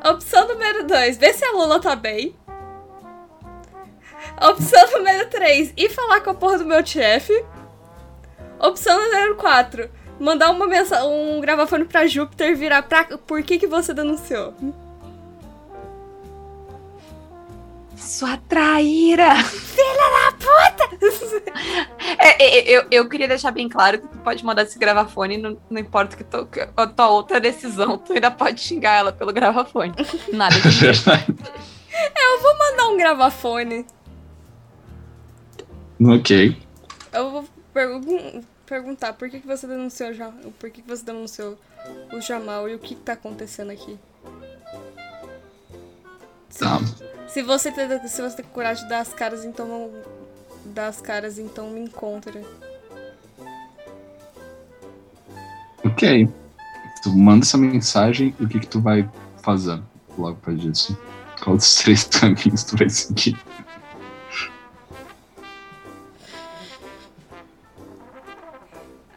Opção número dois, ver se a Lula tá bem. Opção número três, ir falar com a porra do meu chefe. Opção número quatro, mandar uma mensa um gravafone pra Júpiter e virar pra. Por que, que você denunciou? Sua traíra! Filha da puta! É, é, eu, eu queria deixar bem claro que tu pode mandar esse gravafone, não, não importa que, tu, que a tua outra decisão, tu ainda pode xingar ela pelo gravafone. Nada de Mandar um gravafone. ok. Eu vou pergun- perguntar por que, que você denunciou por que, que você denunciou o Jamal e o que, que tá acontecendo aqui. Tá. Se você tem, se você tem coragem de dar as caras, então dá as caras, então me encontra. Ok. Tu manda essa mensagem e o que, que tu vai fazer logo depois disso? Qual dos três caminhos tu vai seguir?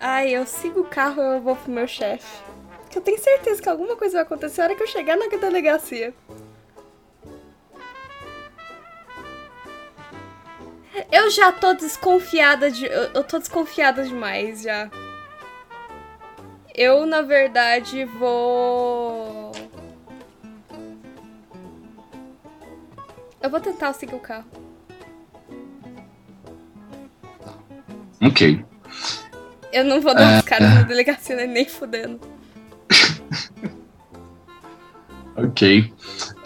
Ai, eu sigo o carro eu vou pro meu chefe. Que eu tenho certeza que alguma coisa vai acontecer na hora que eu chegar na delegacia. Eu já tô desconfiada de. Eu, eu tô desconfiada demais já. Eu, na verdade, vou. Eu vou tentar seguir o carro. Ok. Eu não vou dar os caras na delegacia né, nem fudendo. Ok.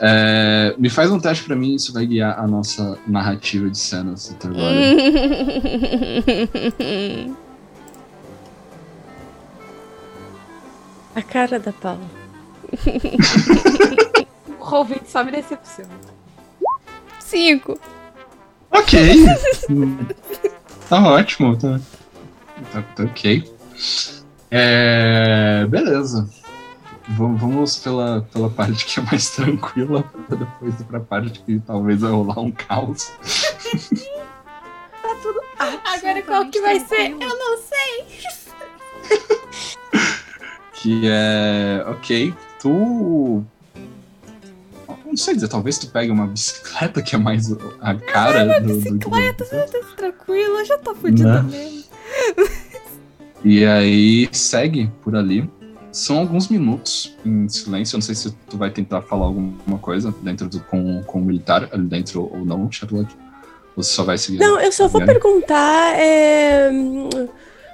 É, me faz um teste pra mim, isso vai guiar a nossa narrativa de cenas até agora. A cara da Paula. O Roll20 só me decepciona. Cinco. Ok. tá ótimo. Tá, tá, tá ok. É, beleza. Vamos pela, pela parte que é mais tranquila, pra depois ir pra parte que talvez vai rolar um caos. Agora qual que vai ser? Tranquilo. Eu não sei. Que é. Ok, tu. Não sei dizer, talvez tu pegue uma bicicleta que é mais a cara do, do- bicicleta, Tranquilo, eu já tô fodida Né? mesmo. E aí segue por ali. São alguns minutos em silêncio. Eu não sei se tu vai tentar falar alguma coisa dentro do, com, com o militar ali dentro ou não, Charlotte. Ou você só vai seguir. Não, eu só vou perguntar. é,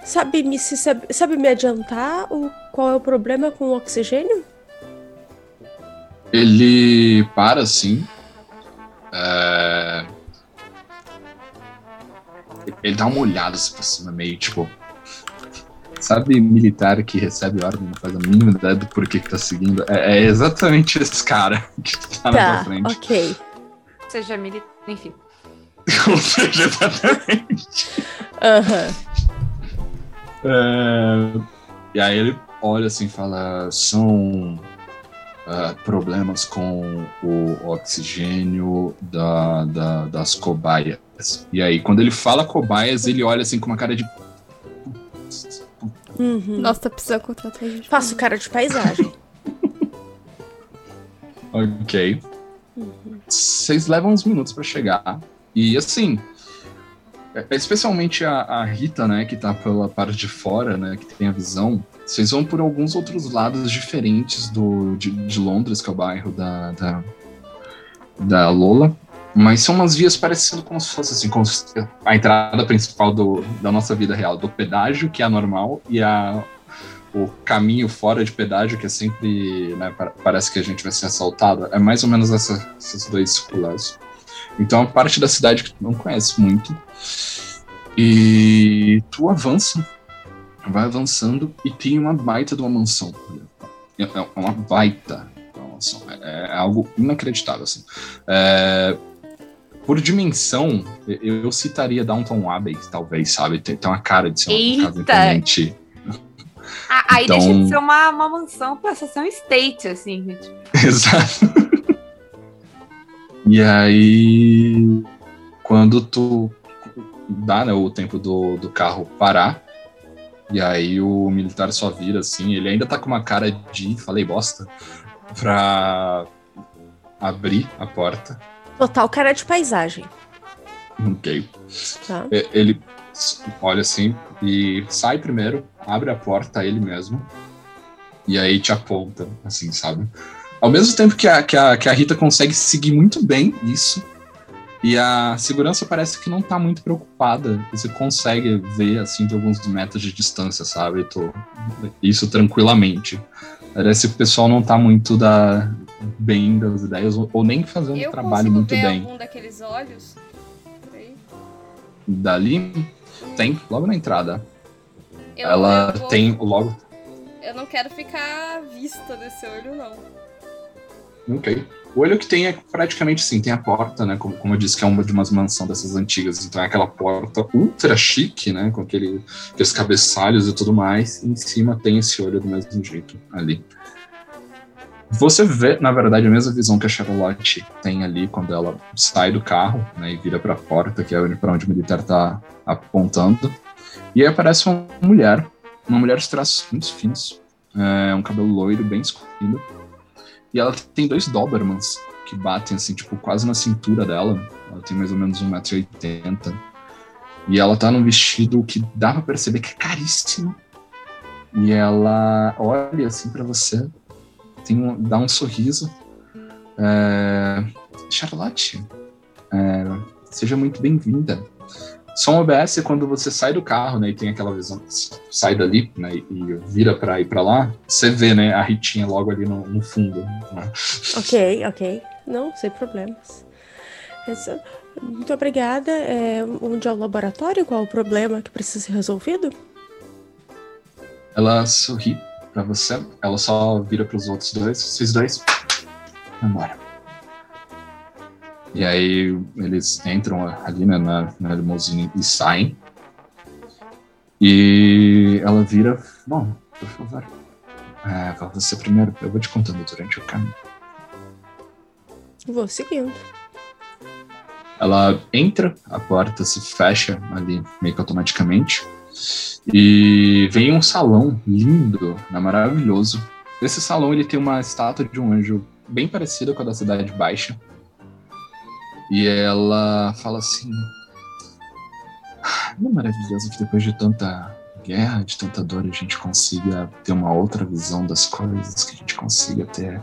sabe, me, se sabe, sabe me adiantar o, qual é o problema com o oxigênio? Ele para assim. é, Ele dá uma olhada assim pra cima, meio tipo. Sabe, militar que recebe ordem, não faz a mínima ideia do porquê que tá seguindo? É, é exatamente esse cara que tá, na tua Tá, frente. ok. Seja militar. Enfim. Ou seja, exatamente. Aham. É, E aí ele olha assim e fala: são ah, problemas com o oxigênio da, da- das cobaias. E aí, quando ele fala cobaias, ele olha assim com uma cara de. Uhum. Nossa, precisa contratar a gente. Faço cara de paisagem. Ok. Vocês levam uns minutos pra chegar. E assim. é- Especialmente a, a Rita, né, que tá pela parte de fora, né, que tem a visão. Vocês vão por alguns outros lados diferentes do, de, de Londres, que é o bairro da, da, da Lola. Mas são umas vias parecendo como se fosse assim, como se- a entrada principal do, da nossa vida real, do pedágio, que é normal, e a, o caminho fora de pedágio, que é sempre, né, pa- parece que a gente vai ser assaltado. É mais ou menos essa, esses dois circulares. Então, é parte da cidade que tu não conhece muito. E tu avança, vai avançando, e tem uma baita de uma mansão. É é uma baita mansão. É, é algo inacreditável, assim. É, por dimensão, eu, citaria Downton Abbey, talvez, sabe? Tem, tem uma cara de ser uma casa Eita! imponente. Ah, aí Então- deixa de ser uma, uma mansão pra ser um state, assim. Tipo, Exato. e aí, quando tu dá né, o tempo do, do carro parar, e aí o militar só vira assim, ele ainda tá com uma cara de falei bosta pra abrir a porta. Total cara de paisagem, Ok. tá? E- Ele olha assim e sai primeiro, abre a porta ele mesmo, e aí te aponta, assim, sabe? Ao mesmo tempo que a, que a, que a Rita consegue seguir muito bem isso, e a segurança parece que não tá muito preocupada. Você consegue ver, assim, de alguns metros de distância, sabe? Tô, isso tranquilamente. Parece que o pessoal não tá muito da, bem das ideias, ou, ou nem fazendo Eu um trabalho consigo muito ver bem. algum daqueles olhos? Peraí. Dali, tem, logo na entrada. Eu, ela eu vou- tem logo. Eu não quero ficar à vista desse olho, não. Ok. O olho que tem é praticamente sim, tem a porta, né? Como, como eu disse, que é uma de umas mansão dessas antigas. Então é aquela porta ultra chique, né? Com aquele, aqueles cabeçalhos e tudo mais. E em cima tem esse olho do mesmo jeito ali. Você vê, na verdade, a mesma visão que a Charlotte tem ali quando ela sai do carro, né? E vira pra porta, que é para onde o militar tá apontando. E aí aparece uma mulher, uma mulher de traços muito finos, é, um cabelo loiro, bem escorrido. E ela tem dois Dobermans que batem, assim, tipo, quase na cintura dela. Ela tem mais ou menos 1,80m. E ela tá num vestido que dá pra perceber que é caríssimo. E ela olha, assim, pra você. Tem um, dá um sorriso. É, Charlotte, é, seja muito bem-vinda. Som OBS é quando você sai do carro, né, e tem aquela visão, sai dali, né, e vira pra ir pra lá, você vê, né, a Ritinha logo ali no, no fundo. Né? Ok, ok. Não, sem problemas. Essa- Muito obrigada. É, onde é o laboratório? Qual o problema que precisa ser resolvido? Ela sorri pra você, ela só vira pros outros dois, vocês dois, embora. E aí eles entram ali né, na, na limusine e saem. E ela vira, bom, por favor, é, vá você primeiro, eu vou te contando durante o caminho. Vou seguindo. Ela entra, a porta se fecha ali meio que automaticamente. E vem um salão lindo, né, maravilhoso. Esse salão ele tem uma estátua de um anjo bem parecida com a da Cidade Baixa. E ela fala assim: "Ah, Não é maravilhoso que depois de tanta guerra, de tanta dor, a gente consiga ter uma outra visão das coisas, que a gente consiga ter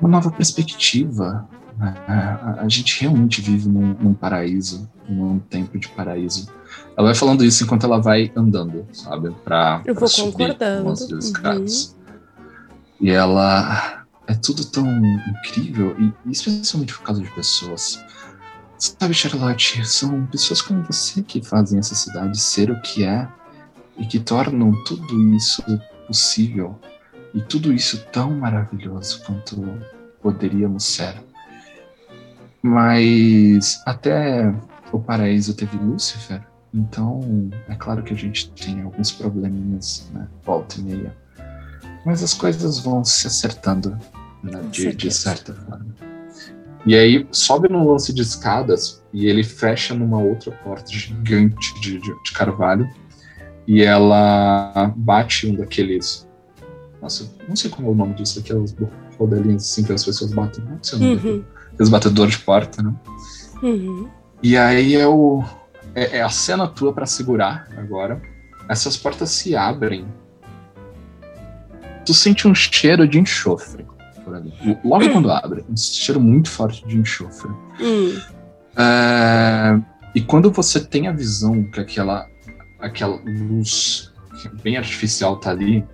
uma nova perspectiva, né? a, gente realmente vive num, num paraíso, num tempo de paraíso. Ela vai falando isso enquanto ela vai andando, sabe? Pra, Eu pra vou subir concordando, uhum. E ela. É tudo tão incrível, e especialmente por causa de pessoas. Sabe, Charlotte, são pessoas como você que fazem essa cidade ser o que é e que tornam tudo isso possível e tudo isso tão maravilhoso quanto poderíamos ser. Mas até o paraíso teve Lúcifer, então é claro que a gente tem alguns probleminhas, né? Volta e meia. Mas as coisas vão se acertando né, de, de certa forma. E aí sobe num lance de escadas e ele fecha numa outra porta gigante de, de, de carvalho. E ela bate um daqueles. Nossa, não sei como é o nome disso, aquelas rodelinhas assim que as pessoas batem. Não sei o nome. Uhum. Aqueles batedores de porta, né? Uhum. E aí é, o, é, é a cena tua pra segurar agora. Essas portas se abrem. Tu sente um cheiro de enxofre por ali. Logo quando abre, um cheiro muito forte de enxofre. Hum. É, e quando você tem a visão que aquela, aquela luz bem artificial tá ali,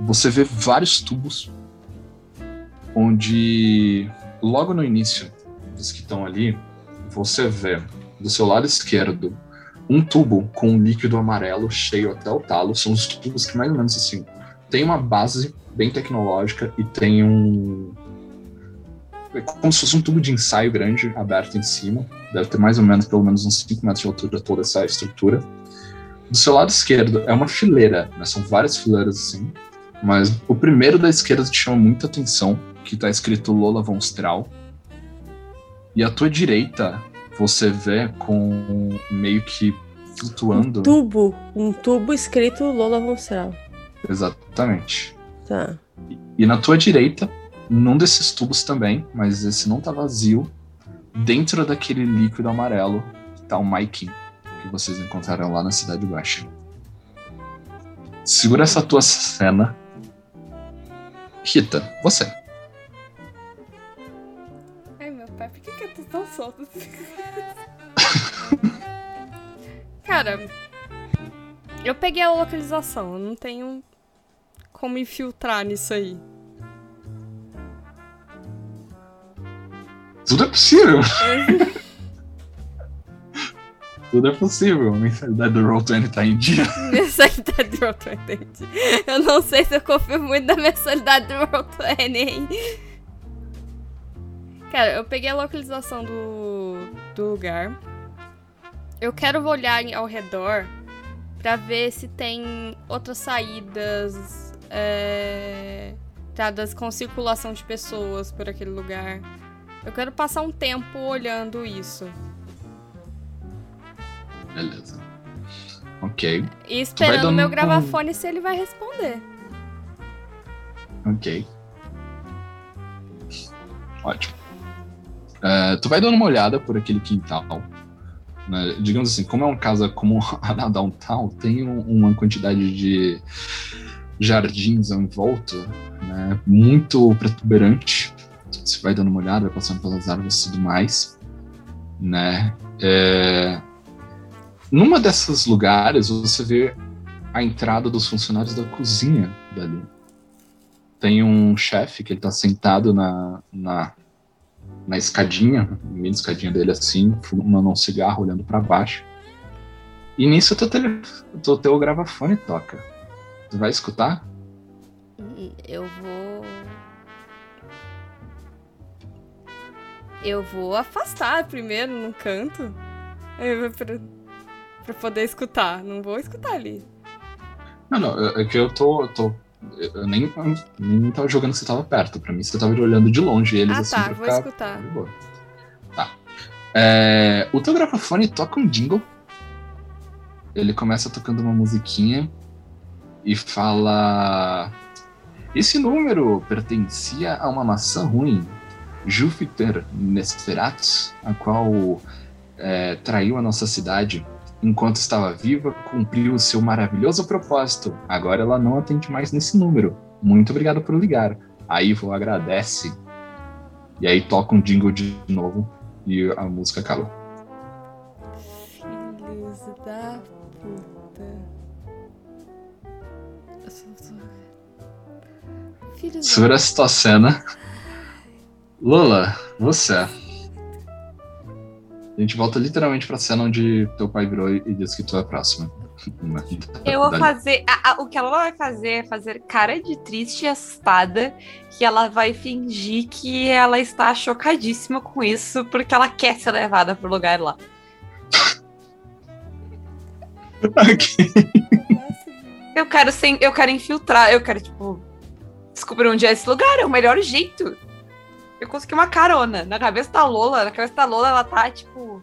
você vê vários tubos onde logo no início dos que estão ali, você vê do seu lado esquerdo um tubo com um líquido amarelo cheio até o talo. São os tubos que mais ou menos assim tem uma base bem tecnológica e tem um é como se fosse um tubo de ensaio grande aberto em cima. Deve ter mais ou menos, pelo menos uns 5 metros de altura toda essa estrutura. Do seu lado esquerdo é uma fileira, né? são várias fileiras assim. Mas o primeiro da esquerda te chama muita atenção, que tá escrito Lola Von Strahl. E à tua direita você vê com meio que flutuando. Um tubo. Um tubo escrito Lola Strahl. Exatamente. Tá. E, e na tua direita, num desses tubos também, mas esse não tá vazio, dentro daquele líquido amarelo, tá o Maikin, que vocês encontraram lá na Cidade Baixa. Segura essa tua cena. Rita, você. Solto assim? Cara, eu peguei a localização, eu não tenho como infiltrar nisso aí. Tudo é possível. Tudo é possível. A mensalidade do Roll20 tá em dia. Mensalidade do Roll20. Eu não sei se eu confio muito na mensalidade do Roll20, hein? Cara, eu peguei a localização do, do lugar. Eu quero olhar ao redor pra ver se tem outras saídas é, dadas com circulação de pessoas por aquele lugar. Eu quero passar um tempo olhando isso. Beleza. Ok. E esperando meu um- gravafone se ele vai responder. Ok. Ótimo. É, tu vai dando uma olhada por aquele quintal. né? Digamos assim, como é uma casa como a Downtown, tem um- uma quantidade de jardins em volta, né? Muito protuberante. Você vai dando uma olhada, passando pelas árvores e tudo mais, né? É, Numa desses lugares, você vê a entrada dos funcionários da cozinha dali tem um chefe que ele tá sentado na, na, na escadinha, mini escadinha dele assim, fumando um cigarro, olhando pra baixo. E nisso o teu, tele, teu, teu gravafone toca. Tu vai escutar? Eu vou. Eu vou afastar primeiro num canto. Pra, pra poder escutar. Não vou escutar ali. Não, não, é é que eu tô. eu tô eu nem, nem tava jogando que você tava perto. Pra mim, você tava olhando de longe eles ah, assim tá, vou ficar escutar. Tá. É, o teu gravafone toca um jingle. Ele começa tocando uma musiquinha e fala: Esse número pertencia a uma maçã ruim, Júpiter Nesferatu, a qual é, traiu a nossa cidade. Enquanto estava viva, cumpriu o seu maravilhoso propósito. Agora ela não atende mais nesse número. Muito obrigado por ligar. A Ivo agradece. E aí toca um jingle de novo e a música acaba. Filhos da puta. Sou- Filhos da tua cena. Lola, você. A gente volta literalmente pra cena onde teu pai virou e disse que tu é a próxima. Eu vou fazer. a- a- o que ela vai fazer é fazer cara de triste e assustada. Que ela vai fingir que ela está chocadíssima com isso, porque ela quer ser levada pro lugar lá. Ok. Eu quero sem, eu quero infiltrar, eu quero, tipo, descobrir onde é esse lugar, é o melhor jeito. Eu consegui uma carona. Na cabeça da Lola, na cabeça da Lola, ela tá, tipo.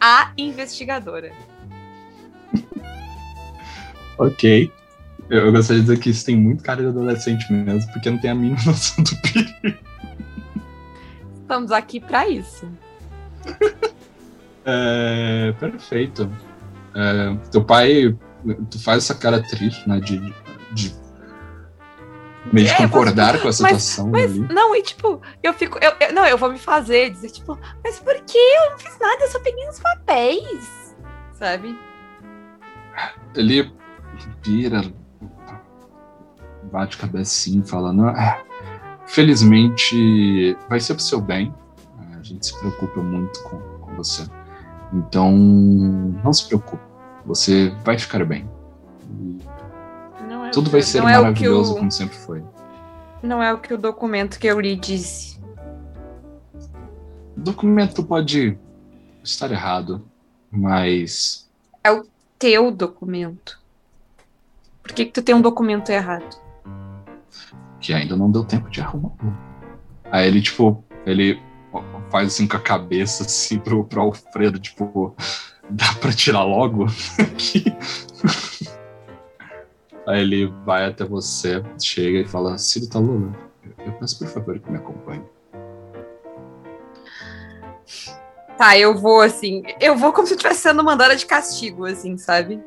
A investigadora. Ok. Eu, eu gostaria de dizer que isso tem muito cara de adolescente mesmo, porque não tem a mínima noção do perigo. Estamos aqui pra isso. É, perfeito. É, teu pai, tu faz essa cara triste, né? De, de Meio de É, concordar com a mas- situação Mas, ali. não, e tipo, eu fico. Eu, eu- não, eu vou me fazer, dizer, tipo, mas por que eu não fiz nada? Eu só peguei uns papéis. Sabe? Ele vira, bate cabecinha, falando: "Ah, felizmente vai ser pro seu bem. A gente se preocupa muito com, com você. Então, não se preocupe. Você vai ficar bem. É o tudo vai ser é o maravilhoso o- como sempre foi. Não é o que o documento que eu li disse. O documento pode estar errado, mas Teu documento. Por que, que tu tem um documento errado? que ainda não deu tempo de arrumar. Aí ele, tipo, ele faz assim com a cabeça assim pro, pro Alfredo, tipo, dá pra tirar logo? Aí ele vai até você, chega e fala, Ciro tá Lula, eu peço por favor que me acompanhe. Tá, eu vou assim. Eu vou como se eu estivesse sendo mandada de castigo, assim, sabe?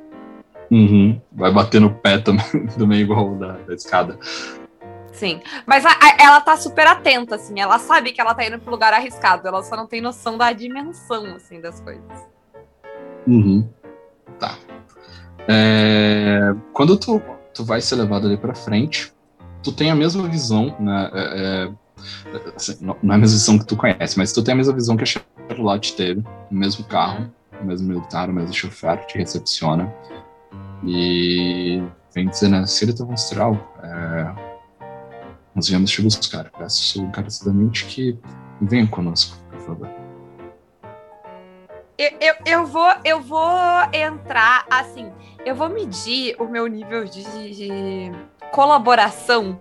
Uhum. Vai bater no pé também, também igual da, da escada. Sim. Mas a- a- ela tá super atenta, assim. Ela sabe que ela tá indo pro lugar arriscado. Ela só não tem noção da dimensão, assim, das coisas. Uhum. Tá. É, Quando tu, tu vai ser levado ali pra frente, tu tem a mesma visão, né? é, é, assim, não é a mesma visão que tu conhece, mas tu tem a mesma visão que a Charlotte teve, o mesmo carro, o mesmo militar, o mesmo chofer te recepciona. E vem dizer, né, Cirita Von Strau, é, nós viemos te buscar. Peço encarecidamente que venha conosco, por favor. Eu, eu, eu vou eu vou entrar assim. Eu vou medir o meu nível de, de colaboração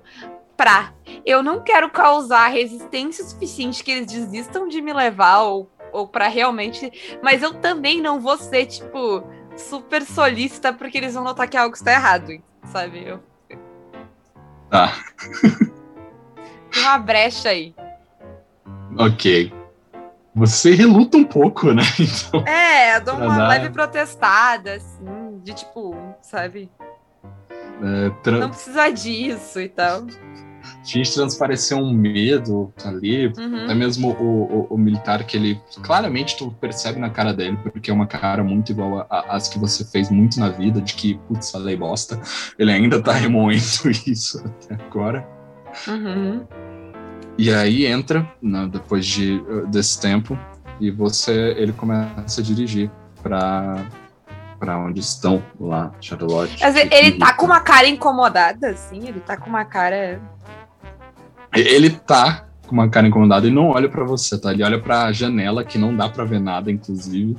pra. Eu não quero causar resistência suficiente que eles desistam de me levar ou, ou para realmente. Mas eu também não vou ser, tipo, super solícita porque eles vão notar que algo está errado, sabe? Eu... Tá. Tem uma brecha aí. Ok. Você reluta um pouco, né? Então, É, eu dou uma dar- leve protestada, assim, de tipo, sabe? é, tra- Não precisa disso e tal. gente transpareceu um medo ali. Uhum. Até mesmo o, o- o militar que ele claramente tu percebe na cara dele, porque é uma cara muito igual às que você fez muito na vida, de que, putz, falei bosta. Ele ainda tá remoendo isso até agora. Uhum. E aí entra, né, depois de, desse tempo, e você ele começa a dirigir pra, pra onde estão lá, Charlotte. Mas ele- ele tá com uma cara incomodada, assim, ele tá com uma cara. Ele tá com uma cara incomodada e não olha pra você, tá? Ele olha pra janela, que não dá pra ver nada, inclusive.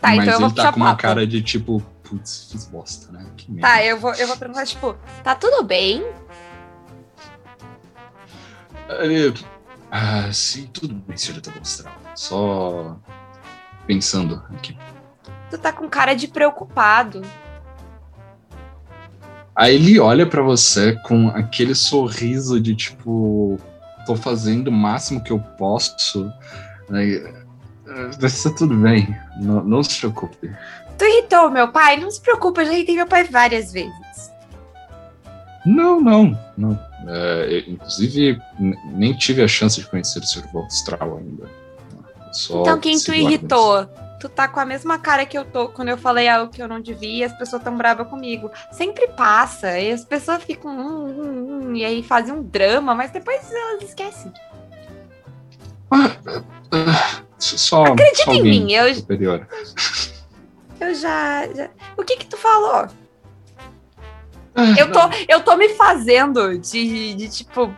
Tá, mas então eu vou ele tá com uma papo. cara de tipo, putz, fiz bosta, né? Que merda. Tá, eu vou, eu vou perguntar, tipo, tá tudo bem? Ele, ah, sim, tudo bem, senhorita Mostral. Só pensando aqui. Tu tá com cara de preocupado. Aí ele olha pra você com aquele sorriso de tipo, tô fazendo o máximo que eu posso. "Ah, vai ser tudo bem, não, não se preocupe. Tu irritou meu pai? Não se preocupa, eu já irritei meu pai várias vezes. Não, não, não. É, inclusive, nem tive a chance de conhecer o Sr. Volstral ainda. Só então quem tu irritou? Tu tá com a mesma cara que eu tô quando eu falei algo que eu não devia e as pessoas tão bravas comigo. Sempre passa, e as pessoas ficam. hum, hum, hum, e aí fazem um drama, mas depois elas esquecem. Ah, ah, só, Acredita só em mim, eu- superior. Eu já. já- O que que tu falou? Ah, Eu tô, eu tô me fazendo de, de tipo,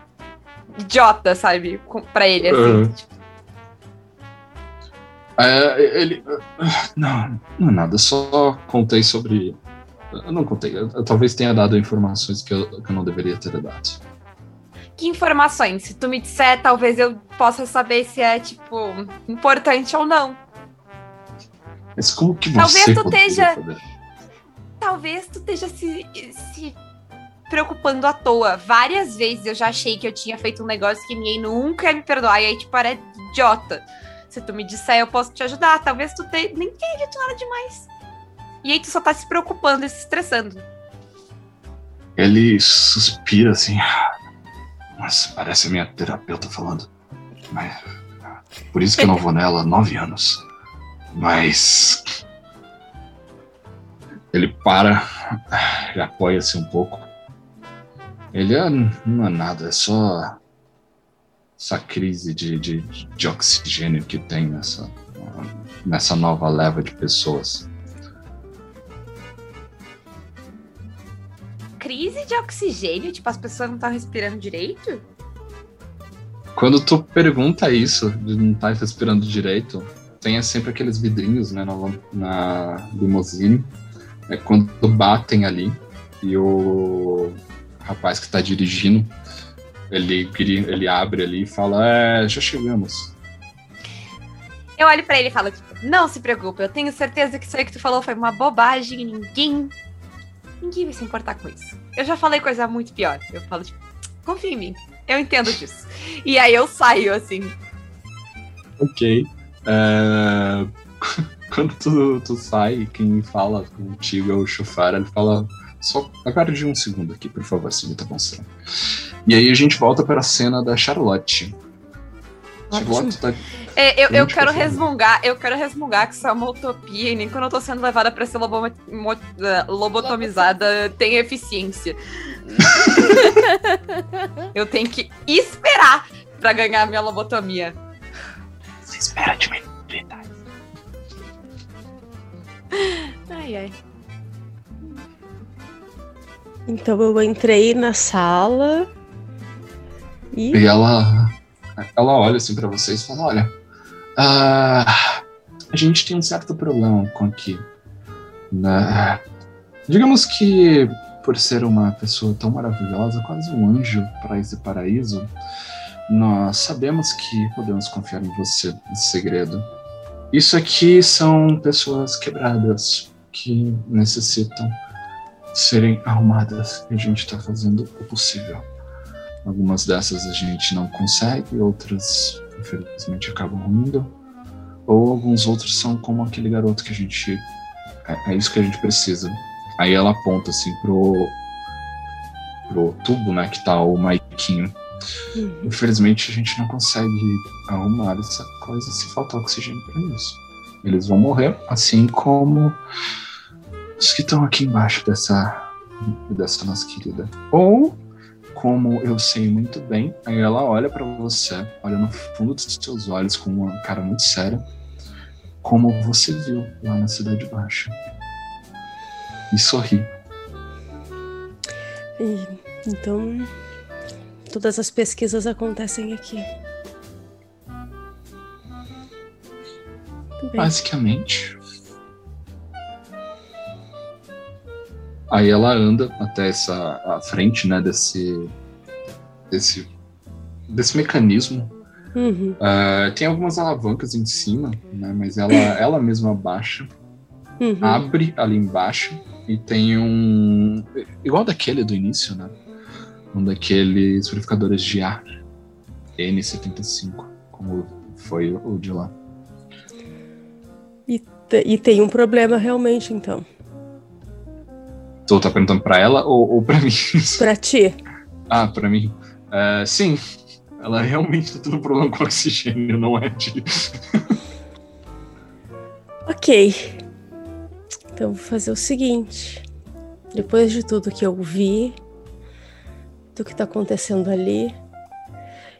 idiota, sabe? Com, pra ele, assim. Uhum. Tipo, É, ele. Não, não é nada, só contei sobre. Eu não contei, eu, eu talvez tenha dado informações que eu, que eu não deveria ter dado. que informações? Se tu me disser, talvez eu possa saber se é, tipo, importante ou não. Mas como que você Talvez tu esteja-? Talvez tu esteja se, se preocupando à toa. Várias vezes eu já achei que eu tinha feito um negócio que ninguém nunca ia me perdoar. E aí, tipo, era idiota. Se tu me disser, eu posso te ajudar. Talvez tu te, nem tenha dito nada demais. E aí tu só tá se preocupando e se estressando. Ele suspira assim. Mas parece a minha terapeuta falando. Mas, por isso que eu não vou nela há nove anos. Mas. Ele para, ele apoia-se um pouco. Ele é, não é nada, é só essa crise de, de, de oxigênio que tem nessa, nessa nova leva de pessoas. Crise de oxigênio? Tipo, as pessoas não estão respirando direito? Quando tu pergunta isso, de não estar respirando direito, tem sempre aqueles vidrinhos né, na, na limusine. É quando batem ali e o rapaz que está dirigindo, ele, ele abre ali e fala: É, já chegamos. Eu olho para ele e falo: tipo, Não se preocupe, eu tenho certeza que isso aí que tu falou foi uma bobagem e ninguém. Ninguém vai se importar com isso. Eu já falei coisa muito pior. Eu falo, tipo, confia em mim. Eu entendo disso. E aí eu saio assim. Ok. É... Quando tu, tu sai, quem fala contigo é o Chufara, ele fala. Só aguarde um segundo aqui, por favor, senhorita Bonstrom. E aí a gente volta para a cena da Charlotte. Charlotte tá. É, eu, eu quero resmungar, eu quero resmungar que isso é uma utopia e nem quando eu tô sendo levada pra ser lobo- mo- eh, lobotomizada tem eficiência. eu tenho que esperar pra ganhar a minha lobotomia. Você espera de mim. Ai, ai. Então eu entrei na sala e. E ela, ela olha assim pra vocês e fala: Olha, ah, a gente tem um certo problema com aqui. Né? Digamos que, por ser uma pessoa tão maravilhosa, quase um anjo para esse paraíso, nós sabemos que podemos confiar em você nesse segredo. Isso aqui são pessoas quebradas que necessitam serem arrumadas e a gente está fazendo o possível. Algumas dessas a gente não consegue, outras infelizmente acabam ruindo, ou alguns outros são como aquele garoto que a gente. É, é isso que a gente precisa. Aí ela aponta assim pro, pro tubo, né, que tá o Maiquinho. Uhum. Infelizmente a gente não consegue arrumar essa coisa se faltar oxigênio para isso. Eles vão morrer, assim como os que estão aqui embaixo dessa, dessa nossa querida. Ou, como eu sei muito bem, aí ela olha para você, olha no fundo dos seus olhos com uma cara muito séria, como você viu lá na Cidade Baixa. E sorri. E, então, todas as pesquisas acontecem aqui. Basicamente. Aí ela anda até essa a frente, né, desse desse desse mecanismo. Uhum, Ah, tem algumas alavancas em cima, né, mas ela ela mesma baixa, uhum. abre ali embaixo e tem um igual daquele do início, né? Um daqueles purificadores de ar N75, como foi o de lá. Te- E tem um problema realmente, então. Tu tá perguntando pra ela ou, ou pra mim? Pra ti. Ah, pra mim. É, sim, ela realmente tá tendo problema com oxigênio, não é de. Ok. Então vou fazer o seguinte. Depois de tudo que eu vi, do que tá acontecendo ali,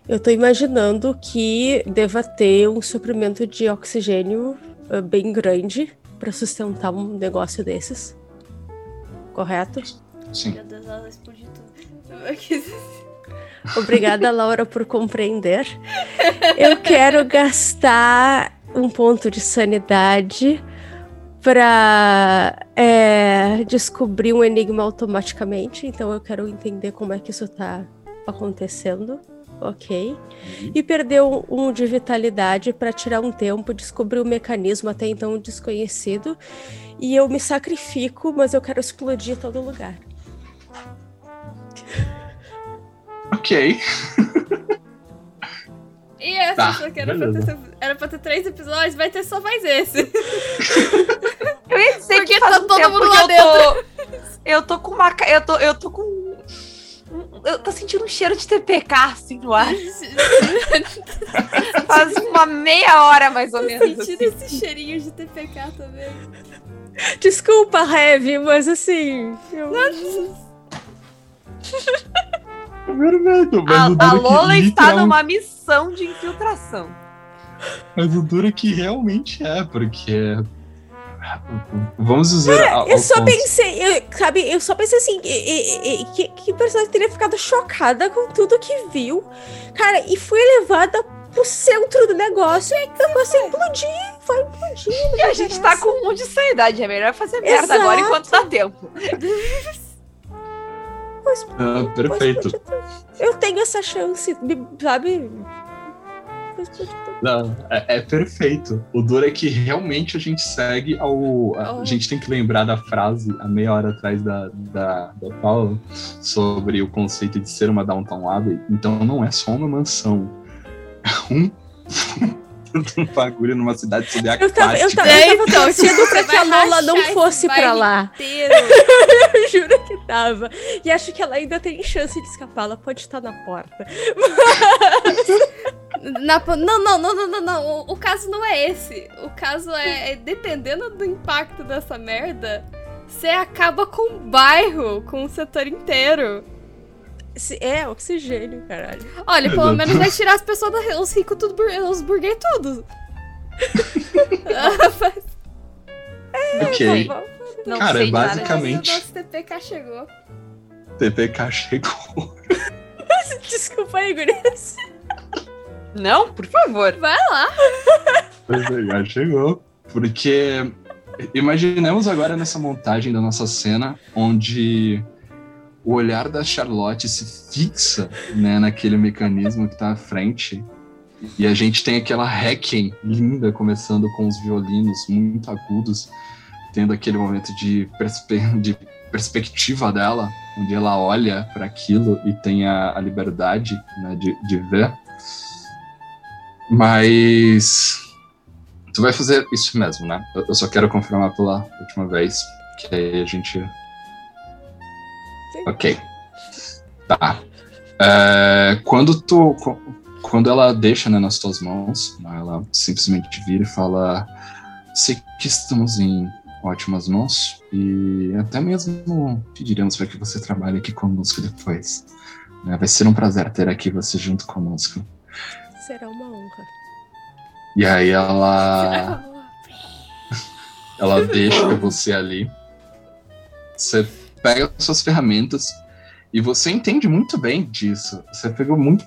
eu tô imaginando que deva ter um suprimento de oxigênio eh, bem grande para sustentar um negócio desses. Correto? Sim. Meu Deus, ela explodiu tudo. Obrigada, Laura, por compreender. Eu quero gastar um ponto de sanidade para descobrir um enigma automaticamente. Então eu quero entender como é que isso tá acontecendo. Ok. E perder um, um de vitalidade para tirar um tempo, descobrir o mecanismo até então desconhecido. E eu me sacrifico, mas eu quero explodir todo lugar. Ok. E essa Tá, só que era pra, ter, era pra ter três episódios, vai ter só mais esse. Eu ia dizer Porque que faz tá um todo tempo mundo lá eu tô. Eu tô com uma. Eu tô, eu tô com. eu tô sentindo um cheiro de TPK assim no ar. Faz uma meia hora mais ou menos. Sentindo assim. esse cheirinho de TPK também. Desculpa, Heavy, mas assim. Eu... Mas A, a é que Lola está literal- numa missão de infiltração. Mas o duro é que realmente é, porque. Vamos dizer. ao- Eu só ponto- pensei, eu, sabe, eu só pensei assim, e- e- e- que, que personagem teria ficado chocada com tudo que viu, cara, e foi levada pro centro do negócio e o negócio implodir, foi implodir. E a gente tá com um monte de sanidade. É melhor fazer merda Exato. agora enquanto dá tempo. Ah, perfeito. Eu tenho essa chance, sabe? Não, é, é perfeito. O duro é que realmente a gente segue ao. A, Oh. a gente tem que lembrar da frase há meia hora atrás da, da, da Paula sobre o conceito de ser uma Downtown Abbey. Então não é só uma mansão. É um. Um bagulho numa cidade subaquática. Eu tava, eu tava, eu tava torcendo pra que a Lola não fosse pra lá. Juro que tava. E acho que ela ainda tem chance de escapar. Ela pode estar na porta. Na não, não, não, não, não, não. O, o caso não é esse. O caso é, é dependendo do impacto dessa merda, você acaba com o bairro, com o setor inteiro. É, oxigênio, caralho. Olha, pelo menos vai tirar as pessoas, da, os ricos, tudo, os burguês, tudo. Ok. Não Cara, sei de nada basicamente- disso. Nosso TPK chegou. TPK chegou. Desculpa aí, gurias. Não, por favor. Vai lá. TPK chegou. Porque imaginemos agora nessa montagem da nossa cena, onde o olhar da Charlotte se fixa né, naquele mecanismo que tá à frente. E a gente tem aquela Requiem linda, começando com os violinos muito agudos, tendo aquele momento de, perspe de perspectiva dela, onde ela olha para aquilo e tem a, a liberdade né, de, de ver. Mas tu vai fazer isso mesmo, né? Eu só quero confirmar pela última vez, que aí a gente. Ok. Tá. É, quando tu. qu- Quando ela deixa né, nas tuas mãos, ela simplesmente vira e fala: Sei que estamos em ótimas mãos e até mesmo pediremos para que você trabalhe aqui conosco depois. né? Vai ser um prazer ter aqui você junto conosco. Será uma honra. E aí ela, ela deixa você ali. Você pega suas ferramentas e você entende muito bem disso. Você pegou muito,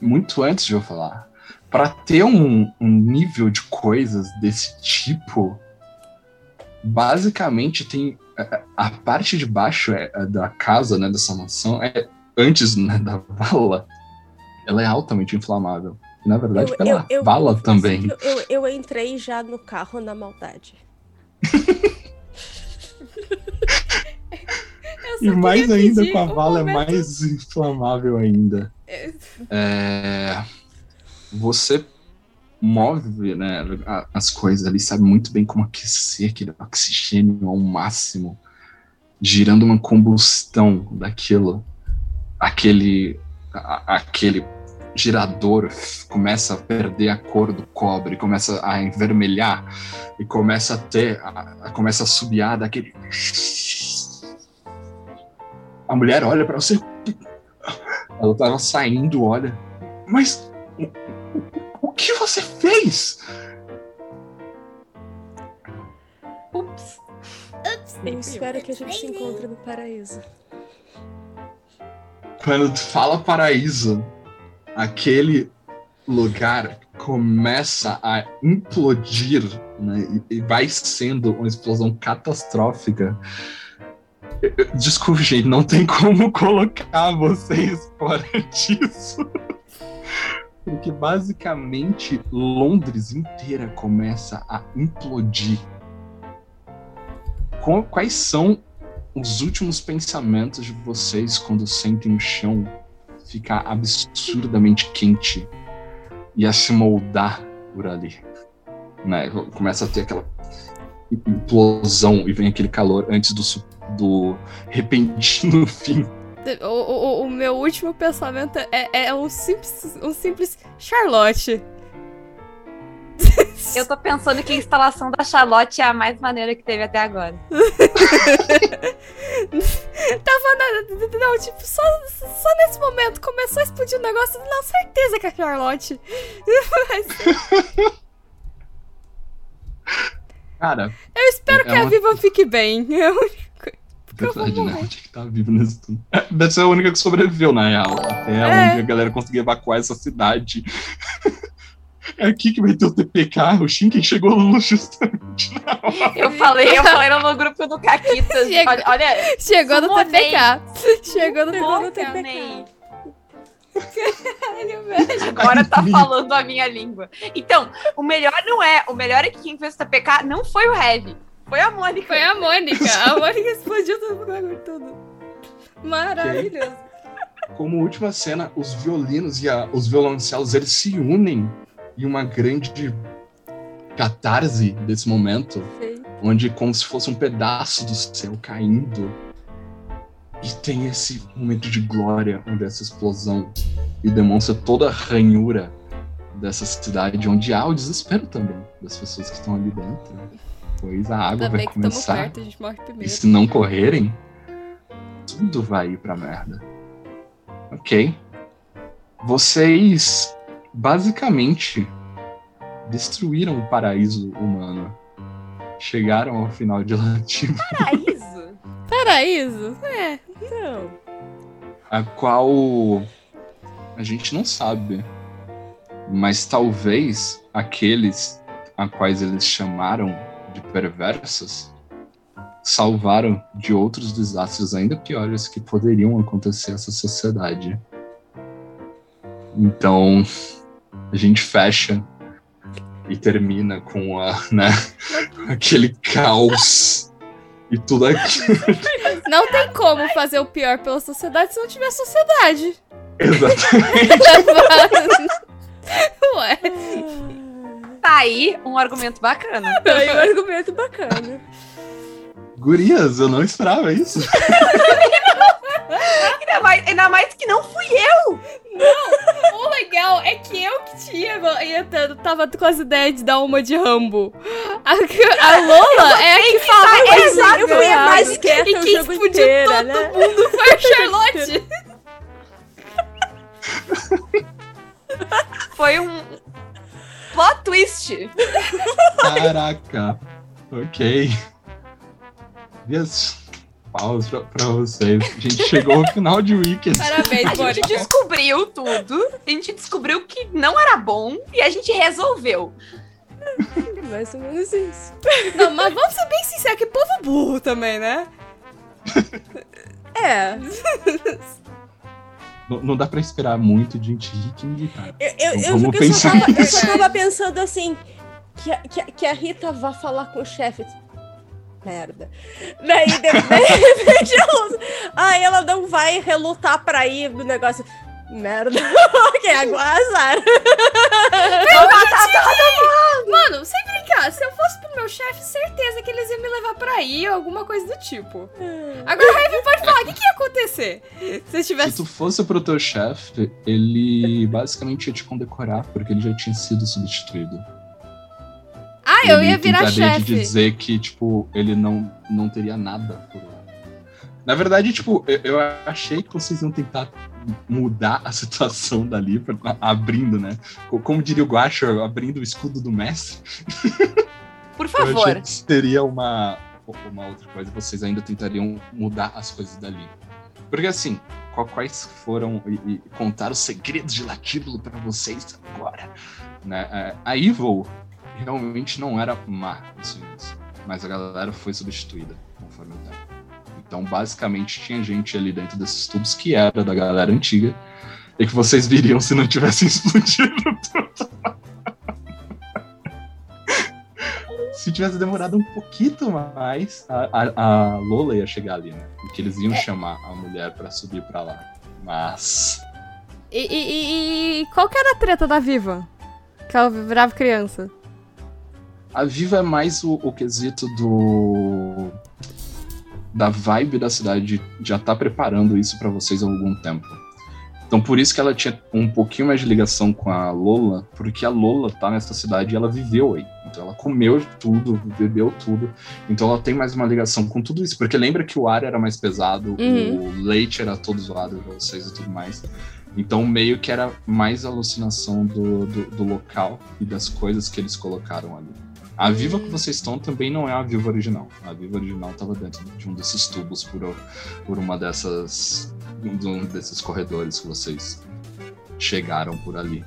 muito antes de eu falar. Para ter um, um nível de coisas desse tipo, basicamente tem a, parte de baixo é, é da casa, né, dessa mansão, é antes né, da vala. Ela é altamente inflamável. E, na verdade, pela vala também. Eu, eu, eu entrei já no carro na maldade. E mais ainda com a um vala é momento- mais inflamável ainda. É, É, Você move né, as coisas ali, sabe muito bem como aquecer aquele oxigênio ao máximo, girando uma combustão daquilo. Aquele, a- aquele girador começa a perder a cor do cobre, começa a envermelhar e começa a ter, a- a- começa a subiar daquele. A mulher olha pra você. Ela tava saindo, olha. Mas o, o- o que você fez? Ups. Eu espero que a gente se encontre no paraíso. Quando tu fala paraíso, aquele lugar começa a implodir, né? E, e vai sendo uma explosão catastrófica. Desculpe, gente, não tem como colocar vocês fora disso. Porque basicamente Londres inteira começa a implodir. Qu- Quais são os últimos pensamentos de vocês quando sentem o chão ficar absurdamente quente e a se moldar por ali? Né? Começa a ter aquela implosão e vem aquele calor antes do, su- do repentino fim. O, o, o, meu último pensamento é, é um, simples, um simples Charlotte. Eu tô pensando que a instalação da Charlotte é a mais maneira que teve até agora. Tava na, não, tipo, só, só nesse momento começou a explodir o negócio. Não, certeza que é a Charlotte. Mas Cara, eu espero É que a Viva fique bem. É eu né? Onde é que tá vivo nesse tudo? Deve ser a única que sobreviveu, na real. Até É. onde a galera conseguiu evacuar essa cidade. É aqui que vai ter o TPK, o Shinken chegou justamente na hora. Eu falei, eu falei no grupo do Caquitas. Chega. Olha, olha, Chegou no. TPK. Chegou no Chegou no TPK. Caralho, velho. Agora tá falando a minha língua. Então, o melhor não é. O melhor é que quem fez o TPK não foi o Heavy. Foi a Mônica. Foi a Mônica. A Mônica explodiu tudo, tudo. Maravilhoso. Como última cena, os violinos e a- os violoncelos eles se unem em uma grande catarse desse momento, onde como se fosse um pedaço do céu caindo. E tem esse momento de glória, onde essa explosão e demonstra toda a ranhura dessa cidade, onde há o desespero também das pessoas que estão ali dentro. Pois a água Ainda vai bem que estamos começar. perto, a gente morre E se não correrem, tudo vai ir pra merda. Ok. Vocês basicamente destruíram o paraíso humano. Chegaram ao final de Lativo, Paraíso. Paraíso? É. Então, a qual a gente não sabe. Mas talvez aqueles a quais eles chamaram de perversos salvaram de outros desastres ainda piores que poderiam acontecer a essa sociedade. Então, a gente fecha e termina com a, né, aquele caos e tudo aquilo. Não tem como fazer o pior pela sociedade se não tiver sociedade. Exatamente. Ué. Tá aí um argumento bacana. aí um argumento bacana. Gurias, eu não esperava isso. Ainda mais, ainda mais que não fui eu. O legal é que eu que tinha, ter- tava com as ideias de dar uma de Rambo. A, a Lola é a que fala Mas exato, eu fui a mais quieta E quem explodiu inteiro, todo né? mundo foi a Charlotte. Foi um plot twist. Caraca. ok. Yes. Paus pra, pra vocês. A gente chegou ao final de Wicked. Parabéns, A gente descobriu tudo. A gente descobriu que não era bom e a gente resolveu. Mais ou menos isso. Não, mas vamos ser bem sinceros, que povo burro também, né? É. Não, não dá pra esperar muito de rica e militar. Eu, eu, eu, Vamos eu só pensar tava, eu só tava pensando assim, que a, que, a- que a Rita vá falar com o chefe. Merda. Daí, de, de repente, ela, aí ela não vai relutar pra ir no negócio. Merda. ok, agora azar. Mano, sem brincar, se eu fosse pro meu chefe, certeza que eles iam me levar pra aí ou alguma coisa do tipo. Agora o Heavy pode falar, o que, que ia acontecer se eu Se tivesse... tu fosse pro teu chefe, ele basicamente ia te condecorar, porque ele já tinha sido substituído. Ah, eu Ele ia virar tentaria de chefe. dizer que, tipo, ele não, não teria nada por. Na verdade, tipo, eu, eu achei que vocês iam tentar mudar a situação dali, abrindo, né? Co- Como diria o Guacho, abrindo o escudo do mestre. Por Eu favor. que seria uma, uma outra coisa, vocês ainda tentariam mudar as coisas dali. Porque assim, quais foram e, e contar os segredos de Latíbulo pra vocês agora? Né? É, A Evil realmente não era má início, mas a galera foi substituída conforme o tempo. Então, basicamente, tinha gente ali dentro desses tubos que era da galera antiga e que vocês viriam se não tivessem explodido tudo. se tivesse demorado um pouquinho mais, a, a- a Lola ia chegar ali, né? E que eles iam chamar a mulher pra subir pra lá. Mas. E, e- e- e qual que era a treta da Viva? Que ela virava criança. A Viva é mais o, o quesito do. Da vibe da cidade já tá preparando isso para vocês há algum tempo. Então por isso que ela tinha um pouquinho mais de ligação com a Lola, porque a Lola tá nessa cidade e ela viveu aí. Então ela comeu tudo, bebeu tudo. Então ela tem mais uma ligação com tudo isso. Porque lembra que o ar era mais pesado, Uhum. o leite era todo zoado pra vocês e tudo mais. Então meio que era mais alucinação do, do, do local e das coisas que eles colocaram ali. A viva que vocês estão também não é a viva original. A viva original estava dentro de um desses tubos por, por uma dessas. um desses corredores que vocês chegaram por ali.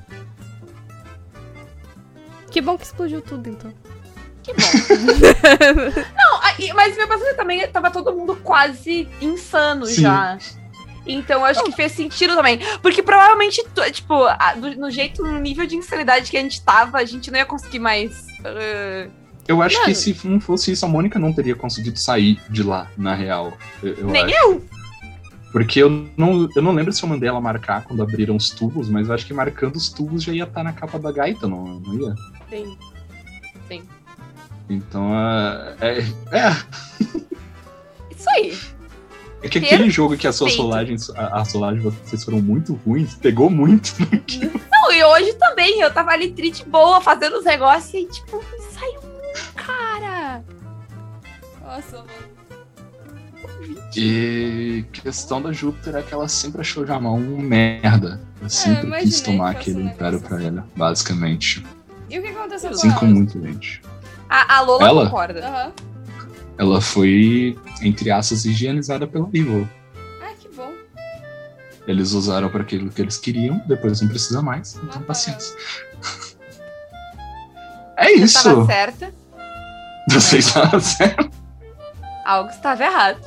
Que bom que explodiu tudo, então. Que bom. Não, mas meu pensamento também tava todo mundo quase insano Sim. já. Então eu acho que fez sentido também. Porque provavelmente, tipo, no jeito, no nível de insanidade que a gente tava, a gente não ia conseguir mais. Eu acho Mano. que se não fosse isso, a Mônica não teria conseguido sair de lá, na real. Eu, eu nem acho. eu. Porque eu não, eu não lembro se eu mandei ela marcar quando abriram os tubos, mas eu acho que marcando os tubos já ia estar na capa da gaita, não, não ia? Sim. Sim. Então, ah, é, é, Isso aí. É que aquele jogo que as suas Perfeito. rolagens, a, a rolagem de vocês foram muito ruins, pegou muito. Não, e hoje também, eu tava ali triste boa, fazendo os negócios e, tipo, saiu um cara. Nossa, mano. E questão da Júpiter é que ela sempre achou Jamal um merda. Ela sempre imaginei quis tomar aquele império pra ela, basicamente. E o que aconteceu com ela? com muita gente. A, a Lola Ela? concorda. Aham. Ela foi, entre aspas, higienizada pela Evil. Ai, que bom. Eles usaram para aquilo que eles queriam, depois não precisa mais, então Ah, paciência. É Você isso! tava certa, Você estava certo. algo estava errado.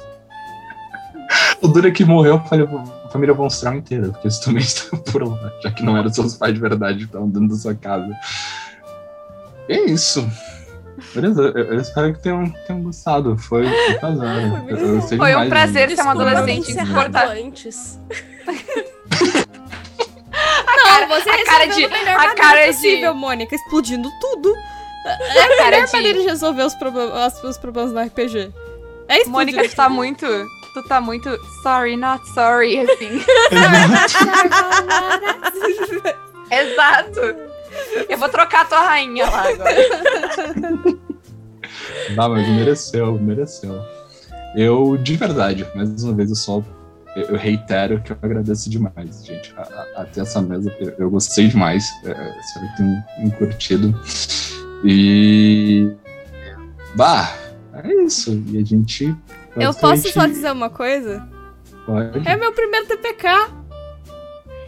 O duro é que morreu a família- a família Von Strawn inteira, porque eles também estavam por lá, já que não eram seus pais de verdade estavam dentro da sua casa. É isso. Beleza, eu, eu espero que tenham, tenham gostado. Foi um prazer. Eu- eu Foi um prazer de- ser uma adolescente insuportável. antes. Não, você a cara de- a cara de- possível, Mônica, explodindo tudo. É a cara melhor maneira de... de resolver os, problemas, os problemas no RPG. É explodir. Mônica, tu tá muito... Tu tá muito sorry, not sorry, assim. Exato. Eu vou trocar a tua rainha lá agora. Não, mas mereceu, mereceu. Eu, de verdade, mais uma vez, eu só. Eu reitero que eu agradeço demais, gente. A, a, até essa mesa, eu, eu gostei demais. É, é, espero que tenham tenham curtido. E. Bah, é isso. E a gente. Eu posso só basicamente dizer uma coisa? Pode. É meu primeiro TPK.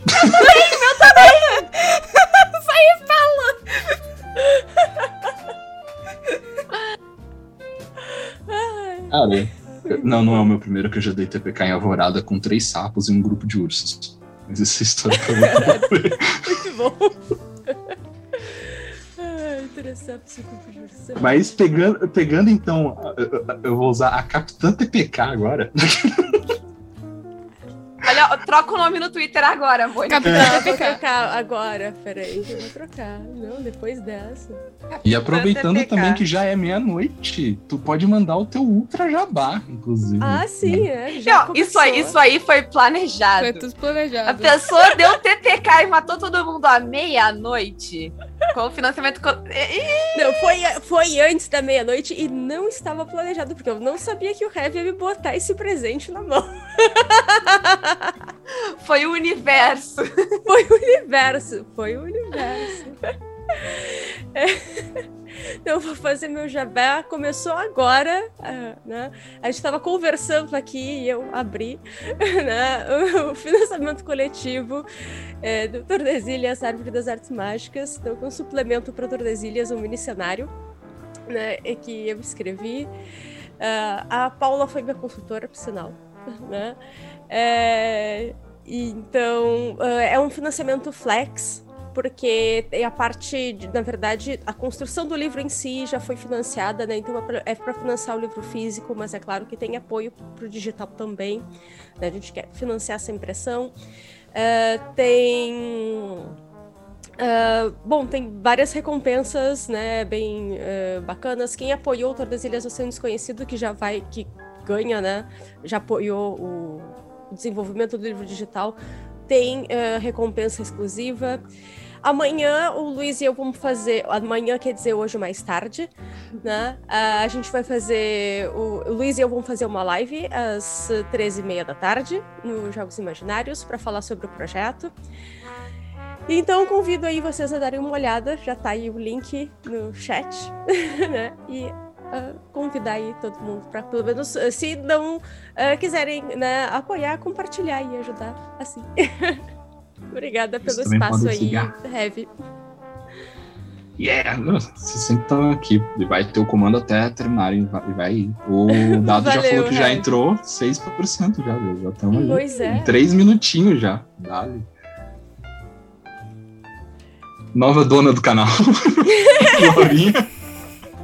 Cara, eu- não, não é o meu primeiro que eu já dei TPK em Alvorada com três sapos e um grupo de ursos. Mas essa história foi muito bom. Mas pegando, pegando então, eu vou usar a Capitã TPK agora. Olha, troca o nome no Twitter agora, Mônica. Capitã Não, vou trocar agora. Peraí, eu vou trocar. Não, depois dessa. E aproveitando TPK. também que já é meia-noite, tu pode mandar o teu Ultra Jabá, inclusive. Ah, sim, é. Já Não, isso aí, isso aí foi planejado. Foi tudo A planejado. pessoa deu TPK e matou todo mundo à meia-noite. Com o financiamento. Não, foi, foi antes da meia-noite e não estava planejado, porque eu não sabia que o Heavy ia me botar esse presente na mão. Foi o universo. Foi o universo, foi o universo. É. Então, vou fazer meu jabá. Começou agora, ah, né? A gente estava conversando aqui e eu abri né? o financiamento coletivo é, do Tordesilhas Árvore das Artes Mágicas. Então, com suplemento para Tordesilhas, um mini-cenário né? que eu escrevi. Ah, a Paula foi minha consultora, por sinal. Né? É, então, ah, é um financiamento flex, porque a parte, de, na verdade, a construção do livro em si já foi financiada, né? Então é para financiar o livro físico, mas é claro que tem apoio para o digital também. Né? A gente quer financiar essa impressão. Ah, tem. ah, bom, tem várias recompensas, né, bem ah, bacanas. Quem apoiou o Tordesilhas Oceano Desconhecido, que já vai, que ganha, né? Já apoiou o desenvolvimento do livro digital, tem uh, recompensa exclusiva. Amanhã o Luiz e eu vamos fazer. Amanhã quer dizer hoje mais tarde, né? Uh, a gente vai fazer. O, o Luiz e eu vamos fazer uma live às 13h30 da tarde no Jogos Imaginários para falar sobre o projeto. Então convido aí vocês a darem uma olhada, já tá aí o link no chat, né? E uh, convidar aí todo mundo para pelo menos, uh, se não uh, quiserem né, apoiar, compartilhar e ajudar assim. Obrigada pelo espaço aí, Heavy. Yeah, vocês sempre estão aqui. E vai ter o comando até terminar e vai, vai ir. O dado Valeu, já falou que já entrou 6% já. Já estamos aí. Pois é. Em 3 minutinhos já. Dale nova dona do canal. Laurinha.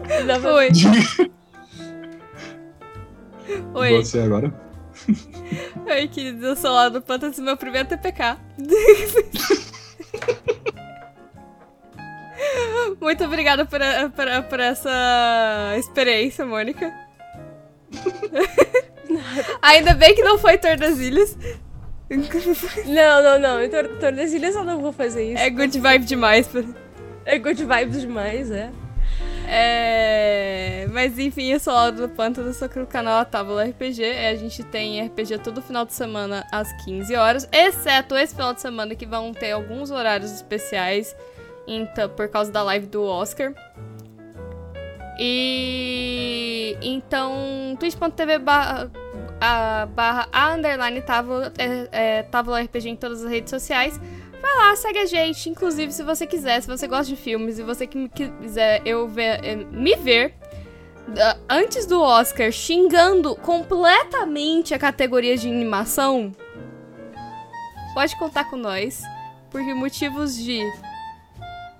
Oi. Oi. Você agora. Oi, queridos, eu sou lá do Pantas, meu primeiro TPK. Muito obrigada por, por, por essa experiência, Mônica. Ainda bem que não foi Tordesilhas. Não, não, não. Em Tor Tordesilhas eu não vou fazer isso. É good vibe demais. É good vibes demais, é. É... Mas enfim, eu sou a Laura do Pântano, sou aqui no canal A Tábula RPG. É, a gente tem RPG todo final de semana às 15 horas, exceto esse final de semana que vão ter alguns horários especiais então, por causa da live do Oscar. E então, twitch.tv barra a barra a underline tábua, é, é, tábua RPG em todas as redes sociais. Vai lá, segue a gente. Inclusive, se você quiser, se você gosta de filmes e você que quiser eu ver, é, me ver antes do Oscar xingando completamente a categoria de animação, pode contar com nós. Porque motivos de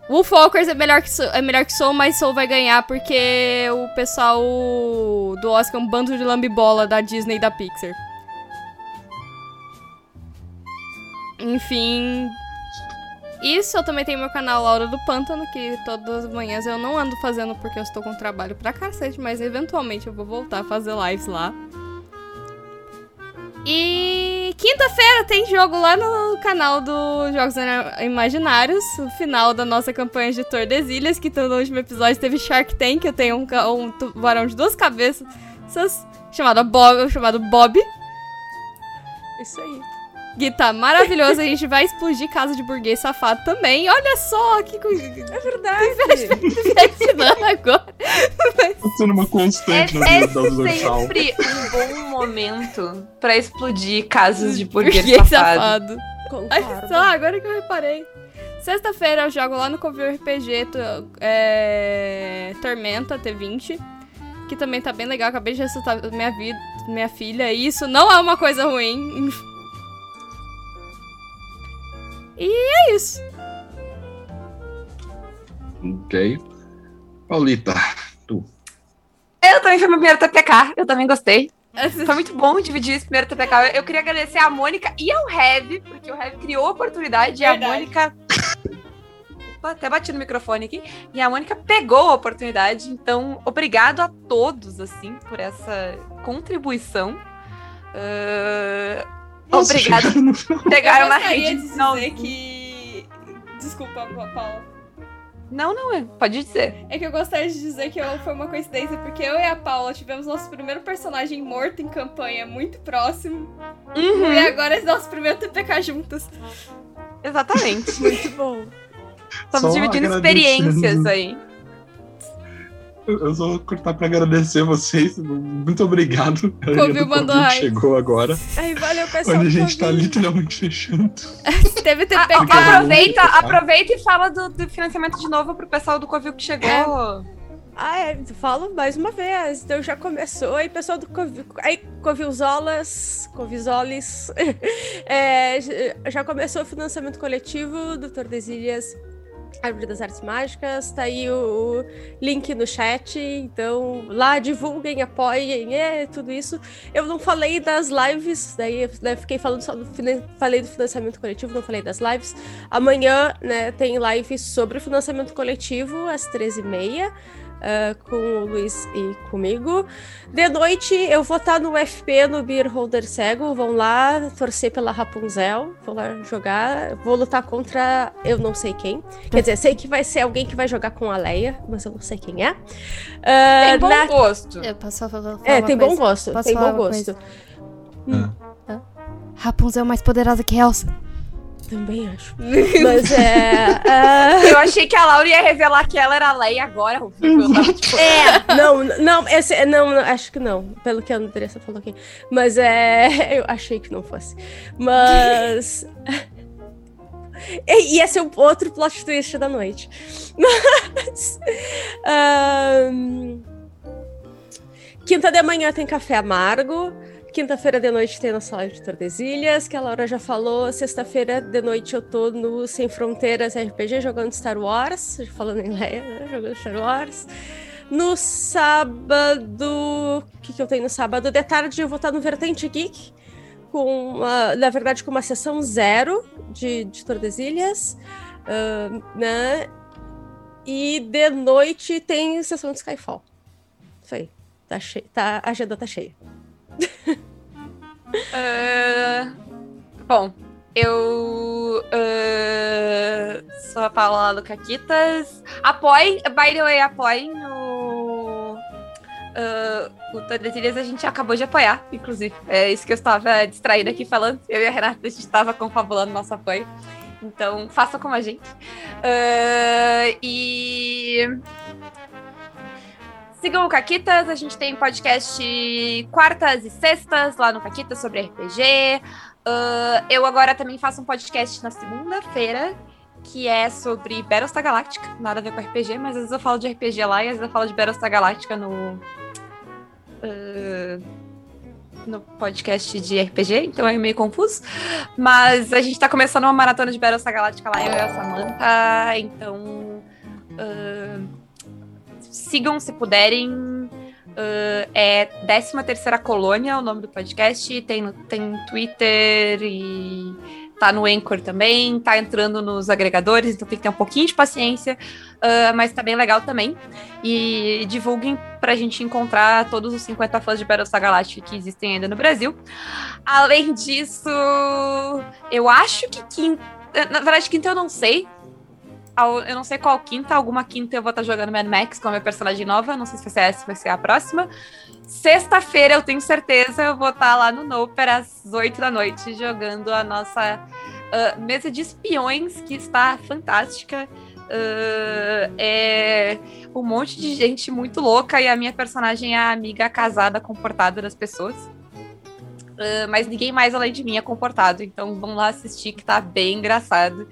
Wolfwalkers é melhor, que Soul, é melhor que Soul, mas Soul vai ganhar porque o pessoal do Oscar é um bando de lambibola da Disney e da Pixar. Enfim. Isso, eu também tenho meu canal Laura do Pântano, que todas as manhãs eu não ando fazendo porque eu estou com trabalho pra cacete, mas eventualmente eu vou voltar a fazer lives lá. E quinta-feira tem jogo lá no canal do Jogos Imaginários, o final da nossa campanha de Tordesilhas, que no último episódio teve Shark Tank, eu tenho um, um tubarão de duas cabeças chamado Bob, chamado Bob. Isso aí. Gui tá maravilhoso, a gente vai explodir casa de burguês safado também. Olha só que coisa. É verdade. Imaginando agora. Tá sendo uma constante é, na vida da É sempre um bom momento pra explodir casas de burguês, burguês safado. safado. Olha só, agora que eu reparei. Sexta-feira eu jogo lá no Covil RPG é, Tormenta T20. Que também tá bem legal. Acabei de ressuscitar minha, vida, minha filha. E isso não é uma coisa ruim. E é isso. Ok. Paulita, tu. Eu também fui meu primeiro TPK, eu também gostei. Foi muito bom dividir esse primeiro TPK. Eu queria agradecer a Mônica e ao Heavy, porque o Heavy criou a oportunidade Verdade. e a Mônica. até bati no microfone aqui. E a Mônica pegou a oportunidade. Então, obrigado a todos, assim, por essa contribuição. Uh, nossa, Obrigada. Pegaram na rede. De não. que. Desculpa, Paula. Não, não, é. pode dizer. É que eu gostaria de dizer que foi uma coincidência, porque eu e a Paula tivemos nosso primeiro personagem morto em campanha muito próximo. Uhum. E agora é nosso primeiro TPK juntas. Exatamente. muito bom. Estamos dividindo experiências aí. Eu só vou cortar pra agradecer vocês. Muito obrigado. Covid mandou que chegou agora. Ai, valeu, pessoal. Onde a gente tá literalmente fechando. Teve TPK. A, aproveita, aproveita e fala do, do, financiamento de novo pro pessoal do Covil que chegou. É. Ah, é, falo mais uma vez. Então já começou. Aí, pessoal do Covil. Aí, Covilzolas, Covizoles. é, já começou o financiamento coletivo do Tordesilhas Árvore das Artes Mágicas, tá aí o, link no chat, então lá divulguem, apoiem, é tudo isso. Eu não falei das lives, daí né, fiquei falando só do falei do financiamento coletivo, não falei das lives. Amanhã, né, tem live sobre o financiamento coletivo às 13h30. Ah, com o Luiz e comigo. De noite eu vou estar no FP no Beer Holder Cego. Vão lá torcer pela Rapunzel. Vou lá jogar. Vou lutar contra eu não sei quem. Quer dizer, sei que vai ser alguém que vai jogar com a Leia, mas eu não sei quem é. Ah, Tem bom na- gosto. Eu posso falar, É, tem coisa? bom gosto. Posso tem bom gosto. Rapunzel é mais poderosa que Elsa. Também acho. Mas é. ah, Eu achei que a Laura ia revelar que ela era a Leia agora. Tava, tipo, É, não, não, esse, não, não, acho que não, pelo que a Andressa falou aqui. Mas é, eu achei que não fosse. Mas E- ia ser um outro plot twist da noite. Mas ahn, quinta de manhã tem café amargo. Quinta-feira de noite tem na sala de Tordesilhas, que a Laura já falou. Sexta-feira de noite eu tô no Sem Fronteiras RPG jogando Star Wars. Falando em Leia, né? Jogando Star Wars. No sábado. O que, que eu tenho no sábado? De tarde eu vou estar no Vertente Geek. Com uma- na verdade, com uma sessão zero de, de Tordesilhas. ahn, né? E de noite tem sessão de Skyfall. Isso aí. Tá cheio, tá, a agenda tá cheia. Ah, bom, eu ah, sou a Paula Lucaquitas. Apoiem, by the way, apoiem o. ah, o Tordesilhas a gente acabou de apoiar, inclusive. É isso que eu estava distraída aqui falando. Eu e a Renata, a gente estava confabulando nosso apoio. Então, façam como a gente. Ah, e. Sigam o Caquitas, a gente tem podcast quartas e sextas lá no Caquitas sobre RPG. Ah, eu agora também faço um podcast na segunda-feira, que é sobre Battlestar Galactica. Nada a ver com RPG, mas às vezes eu falo de RPG lá e às vezes eu falo de Battlestar Galactica no. ah, no podcast de RPG, então é meio confuso. Mas a gente tá começando uma maratona de Battlestar Galactica lá, eu e a Samantha, então. ah, sigam se puderem. Uh, é 13 terceira colônia o nome do podcast. Tem, tem Twitter e tá no Anchor também. Tá entrando nos agregadores, então tem que ter um pouquinho de paciência. uh, mas tá bem legal também. E divulguem pra gente encontrar todos os 50 fãs de Battlestar Galactica que existem ainda no Brasil. Além disso, eu acho que quinta. Na verdade, quinta eu não sei. Eu não sei qual quinta, alguma quinta eu vou estar jogando Mad Max com a minha personagem nova. Não sei se vai ser essa, vai ser a próxima. Sexta-feira, eu tenho certeza, eu vou estar lá no Noper às 8 da noite jogando a nossa ah, mesa de espiões, que está fantástica. Ah, é um monte de gente muito louca e a minha personagem é a amiga casada, comportada das pessoas. Ah, mas ninguém mais além de mim é comportado, então vão lá assistir que tá bem engraçado.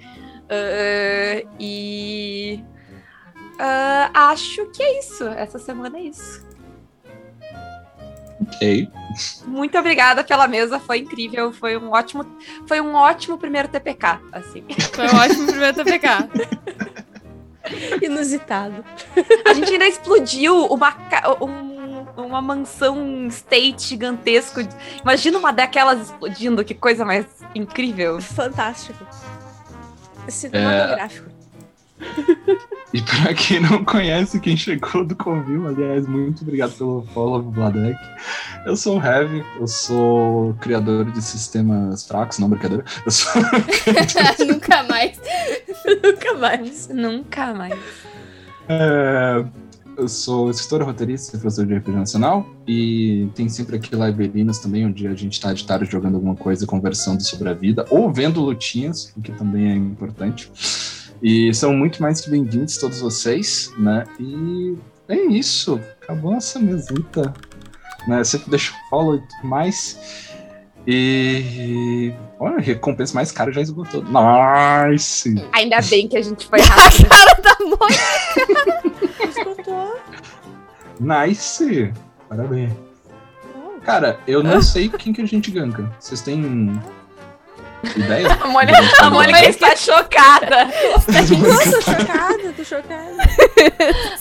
Ah, e ah, acho que é isso. Essa semana é isso. Ok. Muito obrigada pela mesa, foi incrível, foi um ótimo, foi um ótimo primeiro TPK, assim. Foi um ótimo primeiro TPK. Inusitado. A gente ainda explodiu uma, um- uma mansão state gigantesco. Imagina uma daquelas explodindo, que coisa mais incrível. Fantástico. Cinematográfico. E pra quem não conhece, quem chegou do Convil, aliás, muito obrigado pelo follow, Vladek. Eu sou o Heavy, eu sou criador de sistemas fracos, não brincadeira. Eu sou Nunca mais. Nunca mais. Nunca mais. É, eu sou escritor, roteirista, professor de RPG Nacional e tem sempre aqui Liberinas também, onde a gente está de tarde jogando alguma coisa, conversando sobre a vida ou vendo lutinhas, o que também é importante. E são muito mais que bem-vindos todos vocês, né? E é isso, acabou essa mesita. Né? Sempre deixa o follow e tudo mais. E. Olha, a recompensa mais cara já esgotou. Nice! Ainda bem que a gente foi rápido. Tá bom. Nice! Parabéns. Cara, eu não sei quem que a gente ganka. Vocês têm ideia? A Mônica, a Mônica está chocada. Nossa, tô chocada, tô chocada.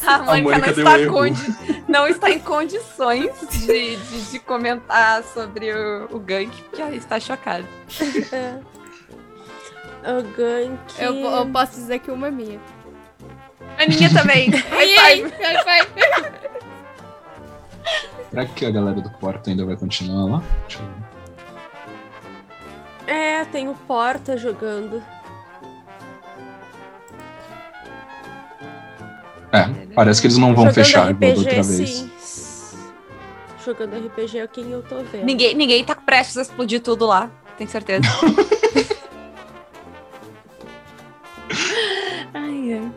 A Mônica, Mônica não, está condi- não está em condições de, de, de comentar sobre o, o gank, porque ela está chocada. É. O gank. Eu, eu posso dizer que uma é minha. Aninha também. Ai, ai, ai, vai. Será que a galera do Porta ainda vai continuar lá? Deixa eu ver. É, tem o Porta jogando. É, parece que eles não vão jogando fechar igual RPG, da outra vez. sim. Jogando RPG é quem eu tô vendo. Ninguém, ninguém tá prestes a explodir tudo lá, tenho certeza. ai, ai.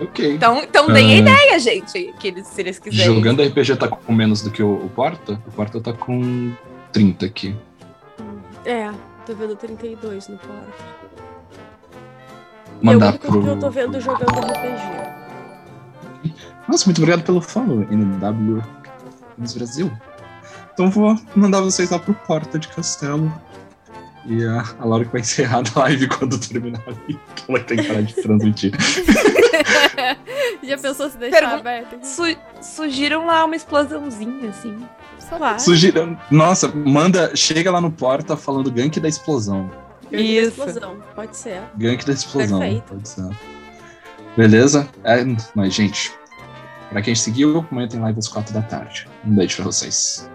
Ok. Então, então deem a Ah. ideia, gente, que eles, se eles quiserem. Jogando RPG tá com menos do que o, o Porta? O Porta tá com 30 aqui. É, tô vendo 32 no Porta. Mandar é o único pro. que eu tô vendo jogando RPG. Nossa, muito obrigado pelo follow, NW Games Brasil. Então vou mandar vocês lá pro Porta de Castelo. E a, a Laura que vai encerrar a live quando terminar ali, que ela tem que parar de transmitir. Já pensou se deixar Pergun- aberto? Su- surgiram lá uma explosãozinha, assim. Só Claro. Sugira... Nossa, manda, chega lá no Porta falando gank da explosão. Gangue da. Explosão, pode ser. Gank da explosão. Perfeito. Pode ser. Beleza? É, mas, gente, pra quem seguiu, amanhã tem live às 4 da tarde. Um beijo pra vocês.